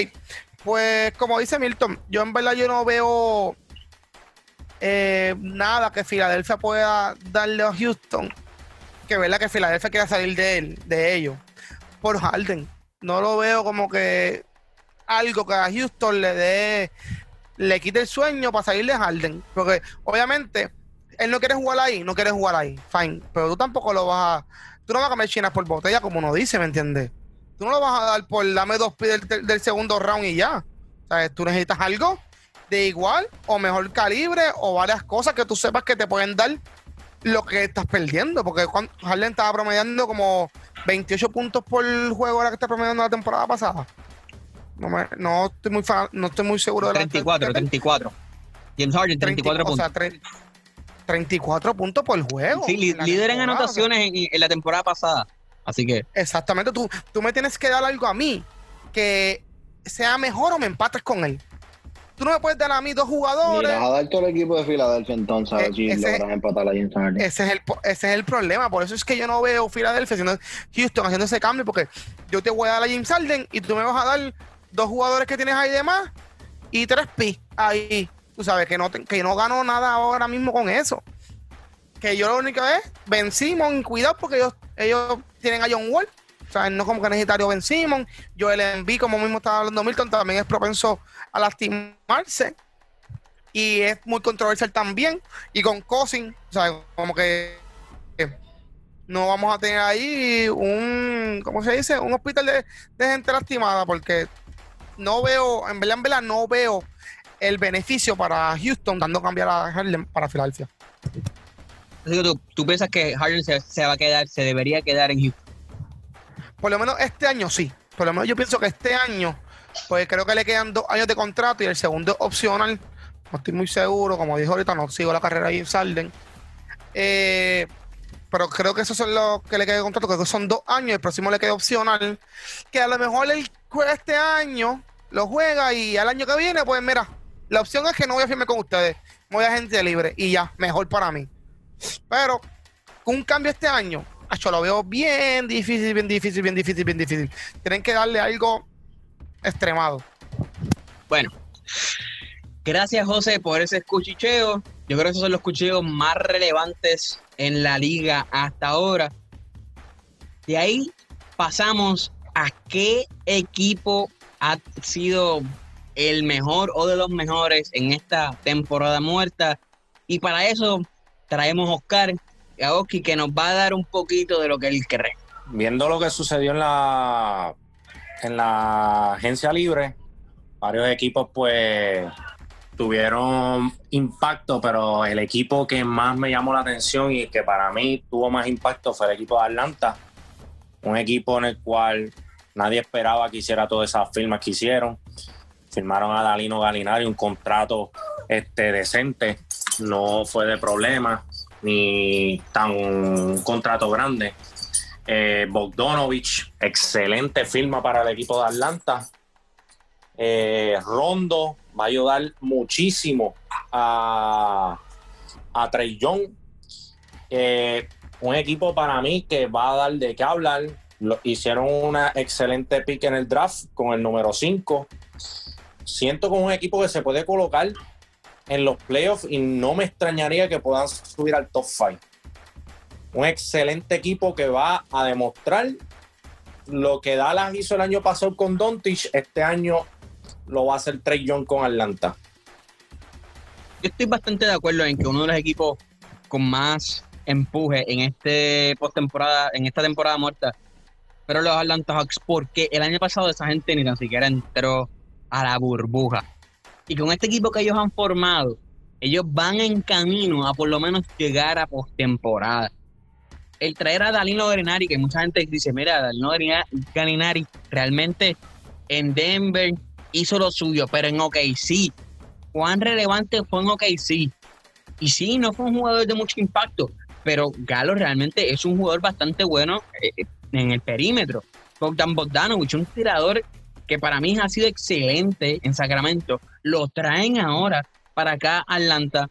pues como dice Milton, yo en verdad yo no veo eh, nada que Filadelfia pueda darle a Houston, que verdad que Filadelfia quiera salir de él, de ellos, por Harden. No lo veo como que algo que a Houston le dé, le quite el sueño para salir de Harden. Porque obviamente él no quiere jugar ahí, no quiere jugar ahí, fine. Pero tú tampoco lo vas a, tú no vas a comer chinas por botella como uno dice, ¿me entiendes? Tú no lo vas a dar por dame dos del, del segundo round y ya. O sea, tú necesitas algo de igual o mejor calibre o varias cosas que tú sepas que te pueden dar lo que estás perdiendo. Porque Harden estaba promediando como 28 puntos por juego ahora que está promediando la temporada pasada. No, me, no, estoy, muy no estoy muy seguro de 34, la 34. James Harden, 34 puntos. O sea, 34 puntos por juego. Sí, líder en anotaciones en, la temporada pasada. Así que. Exactamente. Tú, tú me tienes que dar algo a mí que sea mejor o me empates con él. tú no me puedes dar a mí dos jugadores. Mira, a dar todo el equipo de Filadelfia entonces a ver Eh, si ese- logran empatar a James Harden. Ese es, el, po- ese es el problema. Por eso es que yo no veo Filadelfia sino Houston haciendo ese cambio. Porque yo te voy a dar a James Harden y tú me vas a dar dos jugadores que tienes ahí de más y tres pi ahí. Tú sabes que no, te- que no gano nada ahora mismo con eso. Que yo lo único es Ben Simon, cuidado porque ellos, ellos tienen a John Wall. O sea, no como que necesitario Ben Simon. Yo el enví, como mismo estaba hablando Milton, también es propenso a lastimarse. Y es muy controversial también. Y con Cousin, o sea, como que eh, no vamos a tener ahí un, ¿cómo se dice? Un hospital de, gente lastimada, porque no veo, en verdad, en verdad, no veo el beneficio para Houston dando cambiar a Harden para Filadelfia. Tú, tú piensas que Harden se, va a quedar, se debería quedar en Houston. Por lo menos este año sí. Por lo menos yo pienso que este año, pues creo que le quedan dos años de contrato y el segundo es opcional. No estoy muy seguro, como dijo ahorita, no sigo la carrera ahí en Sarden. Eh, pero creo que esos son los que le queda de contrato, creo que son dos años, el próximo le queda opcional. Que a lo mejor él este año, lo juega y al año que viene, pues mira, la opción es que no voy a firmar con ustedes, voy a gente libre y ya, mejor para mí. Pero con un cambio este año, yo lo veo bien difícil, bien difícil, bien difícil, bien difícil. Tienen que darle algo extremado. Bueno, gracias José por ese cuchicheo. Yo creo que esos son los cuchillos más relevantes en la liga hasta ahora. De ahí pasamos a qué equipo ha sido el mejor o de los mejores en esta temporada muerta. Y para eso traemos a Oscar y a Oski que nos va a dar un poquito de lo que él cree. viendo lo que sucedió en la en la agencia libre, varios equipos pues tuvieron impacto, pero el equipo que más me llamó la atención y que para mí tuvo más impacto fue el equipo de Atlanta, un equipo en el cual nadie esperaba que hiciera todas esas firmas que hicieron. Firmaron a Dalino Galinari un contrato este, decente, no fue de problema, ni tan contrato grande. Eh, Bogdanovich, excelente firma para el equipo de Atlanta. Eh, Rondo va a ayudar muchísimo a, Trey Young. Eh, un equipo para mí que va a dar de qué hablar. Hicieron una excelente pick en el draft con el número 5. Siento como un equipo que se puede colocar en los playoffs y no me extrañaría que puedan subir al top 5 un excelente equipo que va a demostrar lo que Dallas hizo el año pasado con Doncic, este año lo va a hacer Trey Young con Atlanta. Yo estoy bastante de acuerdo en que uno de los equipos con más empuje en este postemporada, en esta temporada muerta, pero los Atlanta Hawks, porque el año pasado esa gente ni tan siquiera entró a la burbuja. Y con este equipo que ellos han formado, ellos van en camino a por lo menos llegar a postemporada. El traer a Dalino Galinari, que mucha gente dice, mira, Dalino Galinari realmente en Denver hizo lo suyo, pero en OKC cuán relevante fue en OKC. Y sí, no fue un jugador de mucho impacto, pero Galo realmente es un jugador bastante bueno eh, en el perímetro. Bogdan Bogdanovich, un tirador que para mí ha sido excelente en Sacramento, lo traen ahora para acá Atlanta,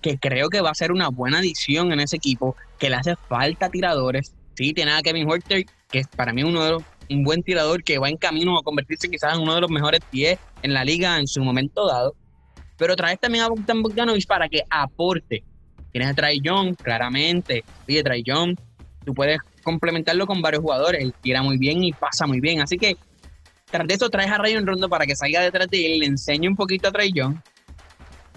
que creo que va a ser una buena adición en ese equipo, que le hace falta tiradores. Sí, tiene a Kevin Horter, que es para mí uno de los, un buen tirador que va en camino a convertirse quizás en uno de los mejores 10 en la liga en su momento dado pero traes también a Bogdan Bogdanovich para que aporte. Tienes a Trae Young, claramente. Oye, Trae Young, tú puedes complementarlo con varios jugadores. Él tira muy bien y pasa muy bien. Así que, tras de eso, traes a Rayon Rondo para que salga detrás de él, le enseñe un poquito a Trae Young.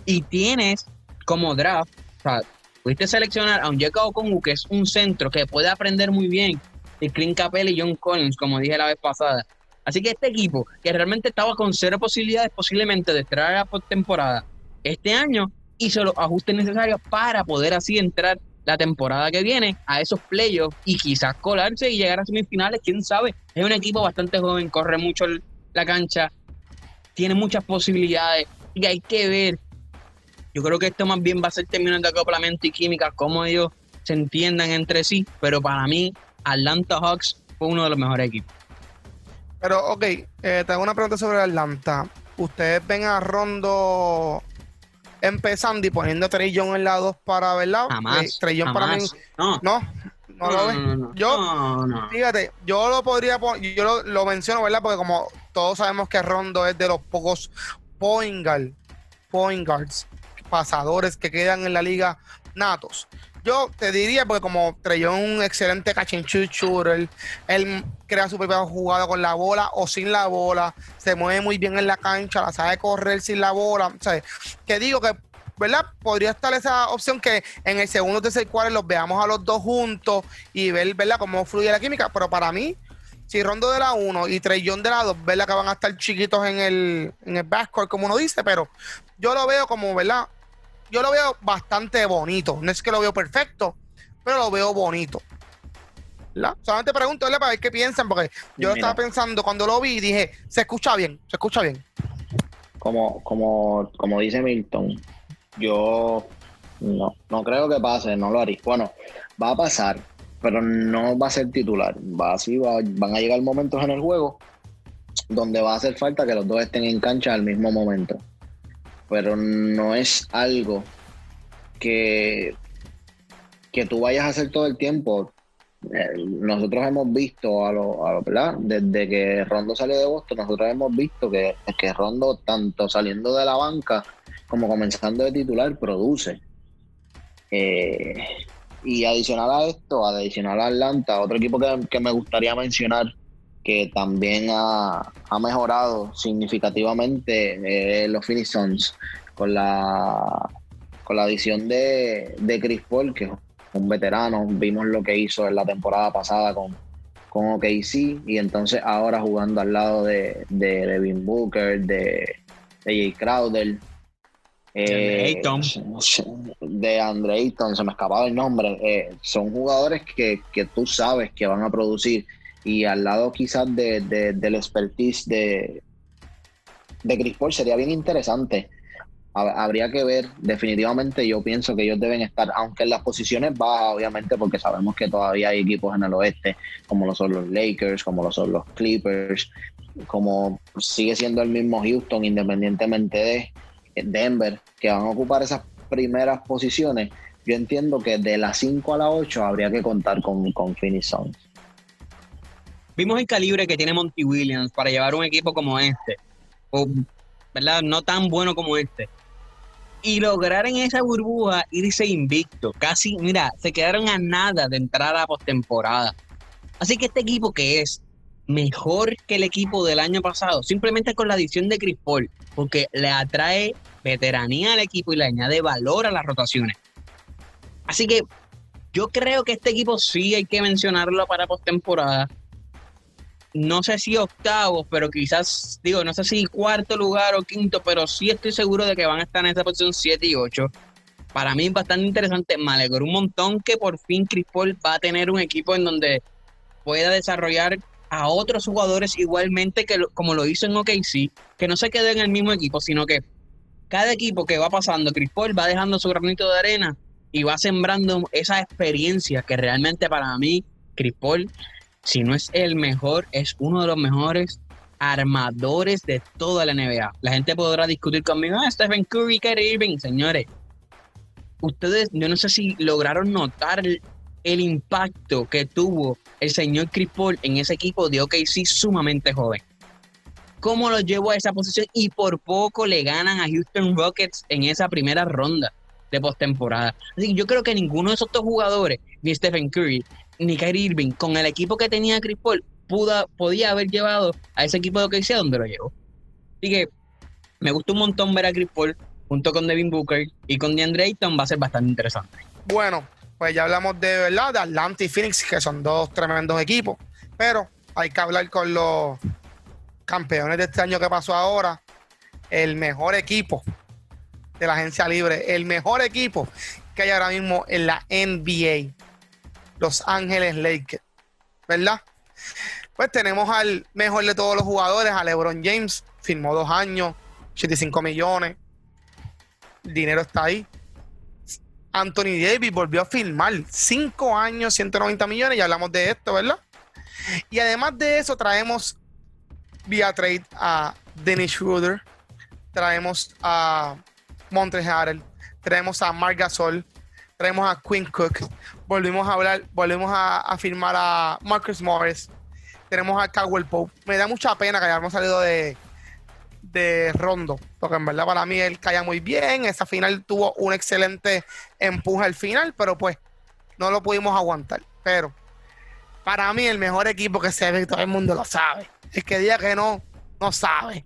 Y tienes como draft, o sea, pudiste seleccionar a un Jeka Okongu, que es un centro que puede aprender muy bien de Clint Capella y John Collins, como dije la vez pasada. Así que este equipo, que realmente estaba con cero posibilidades posiblemente de entrar a la postemporada este año, hizo los ajustes necesarios para poder así entrar la temporada que viene a esos playoffs y quizás colarse y llegar a semifinales, quién sabe. Es un equipo bastante joven, corre mucho la cancha, tiene muchas posibilidades y hay que ver. Yo creo que esto más bien va a ser términos de acoplamiento y química, cómo ellos se entiendan entre sí, pero para mí Atlanta Hawks fue uno de los mejores equipos. Pero, ok, eh, te una pregunta sobre Atlanta. ustedes ven a Rondo empezando y poniendo a Trey Young en la 2 para, ¿verdad? Jamás. Eh, Trey Young para mí, jamás. No, no, no lo ves. no, no, Yo- no, no. Fíjate, yo lo podría yo lo, lo menciono, ¿verdad? Porque como todos sabemos que Rondo es de los pocos point, guard- point guards, pasadores que quedan en la liga natos. Yo te diría, porque como Treyón es un excelente shooter, él crea su propia jugada con la bola o sin la bola, se mueve muy bien en la cancha, la sabe correr sin la bola. O que digo que, ¿verdad? Podría estar esa opción que en el segundo tercer cuarto los veamos a los dos juntos y ver, ¿verdad?, cómo fluye la química. Pero para mí, si Rondo de la 1 y Trellón de la 2, ¿verdad?, que van a estar chiquitos en el, en el backcourt, como uno dice, pero yo lo veo como, ¿verdad? Yo lo veo bastante bonito. No es que lo veo perfecto, pero lo veo bonito. ¿verdad? Solamente pregunto. Para ver qué piensan, porque yo Mira. estaba pensando cuando lo vi y dije, se escucha bien, se escucha bien. como, como, como dice Milton, yo no, no creo que pase, no lo haría. Bueno, va a pasar, pero no va a ser titular. Va así, va- van a llegar momentos en el juego donde va a hacer falta que los dos estén en cancha al mismo momento. Pero no es algo que, que tú vayas a hacer todo el tiempo. Eh, nosotros hemos visto a lo, a lo- ¿verdad? Desde que Rondo salió de Boston, nosotros hemos visto que, que Rondo, tanto saliendo de la banca como comenzando de titular, produce. Eh, y adicional a esto, adicional a Atlanta, otro equipo que, que me gustaría mencionar que también ha, ha mejorado significativamente eh, los Phoenix Suns con la con la adición de, de Chris Paul, que es un veterano, vimos lo que hizo en la temporada pasada con, con OKC y entonces ahora jugando al lado de, de Devin Booker, de, de Jay Crowder. De Ayton. de Andre Ayton, se me escapaba el nombre. Eh, son jugadores que, que tú sabes que van a producir y al lado quizás de, de- del expertise de, de Chris Paul sería bien interesante. Ha- Habría que ver, definitivamente yo pienso que ellos deben estar, aunque en las posiciones bajas, obviamente, porque sabemos que todavía hay equipos en el oeste, como lo son los Lakers, como lo son los Clippers, como sigue siendo el mismo Houston, independientemente de Denver, que van a ocupar esas primeras posiciones. Yo entiendo que de las 5 a las 8 habría que contar con, con Phoenix. Vimos el calibre que tiene Monty Williams para llevar un equipo como este, o, ¿verdad? No tan bueno como este. Y lograr en esa burbuja irse invicto. Casi, mira, se quedaron a nada de entrar a postemporada. Así que este equipo que es mejor que el equipo del año pasado, simplemente con la adición de Chris Paul, porque le atrae veteranía al equipo y le añade valor a las rotaciones. Así que yo creo que este equipo sí hay que mencionarlo para postemporada no sé si octavos, pero quizás, digo, no sé si cuarto lugar o quinto, pero sí estoy seguro de que van a estar en esa posición 7 y 8. Para mí es bastante interesante, me alegró un montón que por fin Chris Paul va a tener un equipo en donde pueda desarrollar a otros jugadores igualmente que lo- como lo hizo en OKC, que no se quede en el mismo equipo, sino que cada equipo que va pasando, Chris Paul va dejando su granito de arena y va sembrando esa experiencia que realmente para mí, Chris Paul si no es el mejor, es uno de los mejores armadores de toda la NBA. La gente podrá discutir conmigo, ah, Stephen Curry, Kyrie Irving, señores. Ustedes, yo no sé si lograron notar el, impacto que tuvo el señor Chris Paul en ese equipo de OKC sumamente joven. ¿Cómo lo llevó a esa posición? Y por poco le ganan a Houston Rockets en esa primera ronda de postemporada. Así que yo creo que ninguno de esos dos jugadores, ni Stephen Curry, ni Irving, con el equipo que tenía Chris Paul, pudo, podía haber llevado a ese equipo de OKC donde lo llevó. Así que me gustó un montón ver a Chris Paul junto con Devin Booker y con DeAndre Ayton, va a ser bastante interesante. Bueno, pues ya hablamos de verdad de Atlanta y Phoenix, que son dos tremendos equipos. Pero hay que hablar con los campeones de este año que pasó ahora. El mejor equipo de la agencia libre, el mejor equipo que hay ahora mismo en la NBA. Los Ángeles Lakers, ¿verdad? Pues tenemos al mejor de todos los jugadores, a LeBron James, firmó dos años, 85 millones. El dinero está ahí. Anthony Davis volvió a firmar cinco años, 190 millones, ya hablamos de esto, ¿verdad? Y además de eso, traemos vía trade a Dennis Schroeder, traemos a Montres Harrell, traemos a Marc Gasol, traemos a Quinn Cook, volvimos a hablar, volvemos a, firmar a Marcus Morris, tenemos a Cowell Pope. Me da mucha pena que hayamos salido de, de Rondo, porque en verdad para mí él caía muy bien. Esa final tuvo un excelente empuje al final, pero pues no lo pudimos aguantar. Pero para mí el mejor equipo que se ve, todo el mundo lo sabe. El que diga que no, no sabe.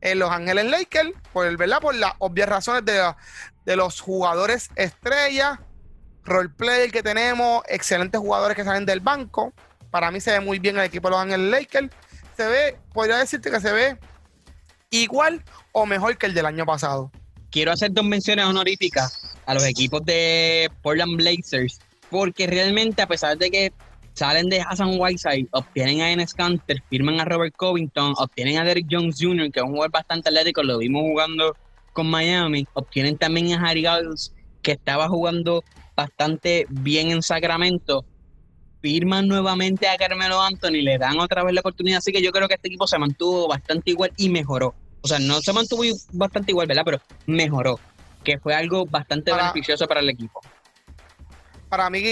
En Los Ángeles Lakers, por, ¿verdad? por las obvias razones de, de los jugadores estrella, roleplay que tenemos, excelentes jugadores que salen del banco. Para mí se ve muy bien el equipo de Los Ángeles Lakers. Se ve, podría decirte que se ve igual o mejor que el del año pasado. Quiero hacer dos menciones honoríficas a los equipos de Portland Blazers, porque realmente a pesar de que salen de Hassan Whiteside, obtienen a Enes Kanter, firman a Robert Covington, obtienen a Derek Jones Jr., que es un jugador bastante atlético, lo vimos jugando con Miami, obtienen también a Harry Giles, que estaba jugando bastante bien en Sacramento, firman nuevamente a Carmelo Anthony, le dan otra vez la oportunidad, así que yo creo que este equipo se mantuvo bastante igual y mejoró. O sea, no se mantuvo bastante igual, ¿verdad? Pero mejoró, que fue algo bastante Para- beneficioso para el equipo. Para mí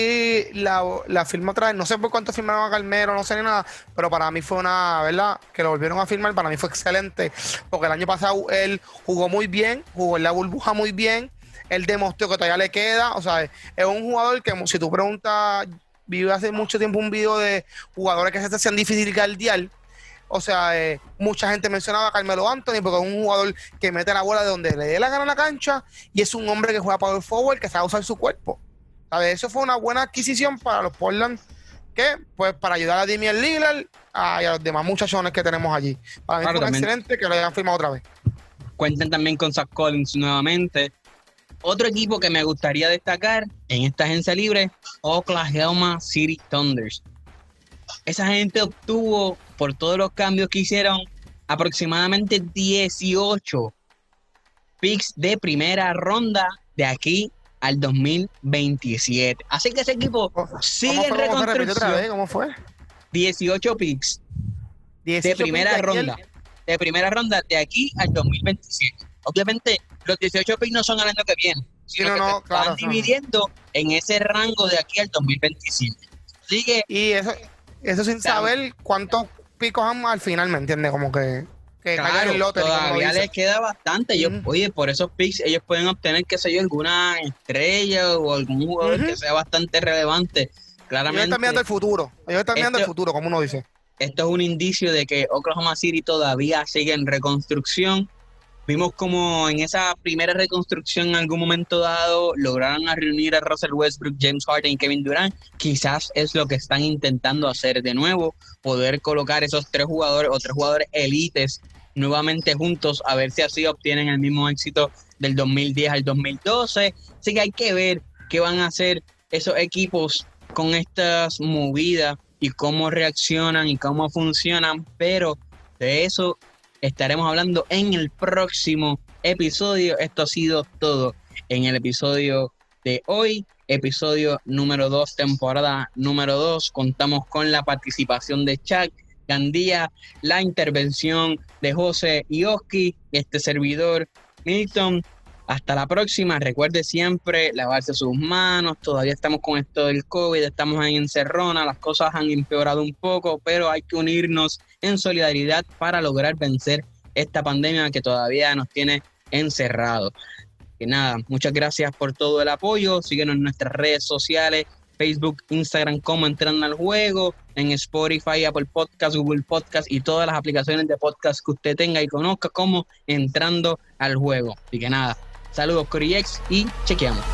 la, la firma otra vez, no sé por cuánto firmaron a Carmelo, no sé ni nada, pero para mí fue una, ¿verdad? Que lo volvieron a firmar, para mí fue excelente, porque el año pasado él jugó muy bien, jugó en la burbuja muy bien, él demostró que todavía le queda, o sea, es un jugador que si tú preguntas, vi hace mucho tiempo un video de jugadores que se te hacían difícil guardiar, o sea, eh, mucha gente mencionaba a Carmelo Anthony porque es un jugador que mete la bola de donde le dé la gana a la cancha y es un hombre que juega power forward, que sabe usar su cuerpo. ¿Sabes? Eso fue una buena adquisición para los Portland, que pues para ayudar a Damian Lillard a- y a los demás muchachones que tenemos allí. Para mí Claro, fue excelente que lo hayan firmado otra vez. Cuentan también con Zach Collins nuevamente. Otro equipo que me gustaría destacar en esta agencia libre, Oklahoma City Thunders. Esa gente obtuvo, por todos los cambios que hicieron, aproximadamente 18 picks de primera ronda de aquí al 2027. Así que ese equipo sigue ¿Cómo en reconstrucción. ¿Cómo fue? 18 picks de 18 primera picks de aquí ronda. De primera ronda de aquí al 2027. Obviamente, los 18 picks no son al año que viene, sino no, que no, se están no. dividiendo en ese rango de aquí al 2027. Así que Y eso, eso sin Claro. saber cuántos picos han al final, ¿me entiendes? Como que, que claro, en lote. todavía les queda bastante. Ellos, Ujú. Oye, por esos picks ellos pueden obtener, qué sé yo, alguna estrella o algún jugador que sea bastante relevante. Ellos Claramente, están mirando el futuro. Ellos están mirando el futuro, como uno dice. esto es un indicio de que Oklahoma City todavía sigue en reconstrucción. Vimos como en esa primera reconstrucción en algún momento dado lograron reunir a Russell Westbrook, James Harden y Kevin Durant. Quizás es lo que están intentando hacer de nuevo, poder colocar esos tres jugadores o tres jugadores élites nuevamente juntos a ver si así obtienen el mismo éxito del 2010 al 2012. Así que hay que ver qué van a hacer esos equipos con estas movidas y cómo reaccionan y cómo funcionan, pero de eso estaremos hablando en el próximo episodio. Esto ha sido todo en el episodio de hoy, episodio número 2, temporada número 2. Contamos con la participación de Chuck Gandía, la intervención de José Ioski, este servidor Milton. Hasta la próxima. Recuerde siempre lavarse sus manos. Todavía estamos con esto del COVID, estamos en Cerrona. Las cosas han empeorado un poco, pero hay que unirnos en solidaridad para lograr vencer esta pandemia que todavía nos tiene encerrados. Que nada, muchas gracias por todo el apoyo. Síguenos en nuestras redes sociales, Facebook, Instagram, como entrando al juego, en Spotify, Apple Podcast, Google Podcast y todas las aplicaciones de podcast que usted tenga y conozca como entrando al juego. Así que nada, Saludos, Coriex, y chequeamos.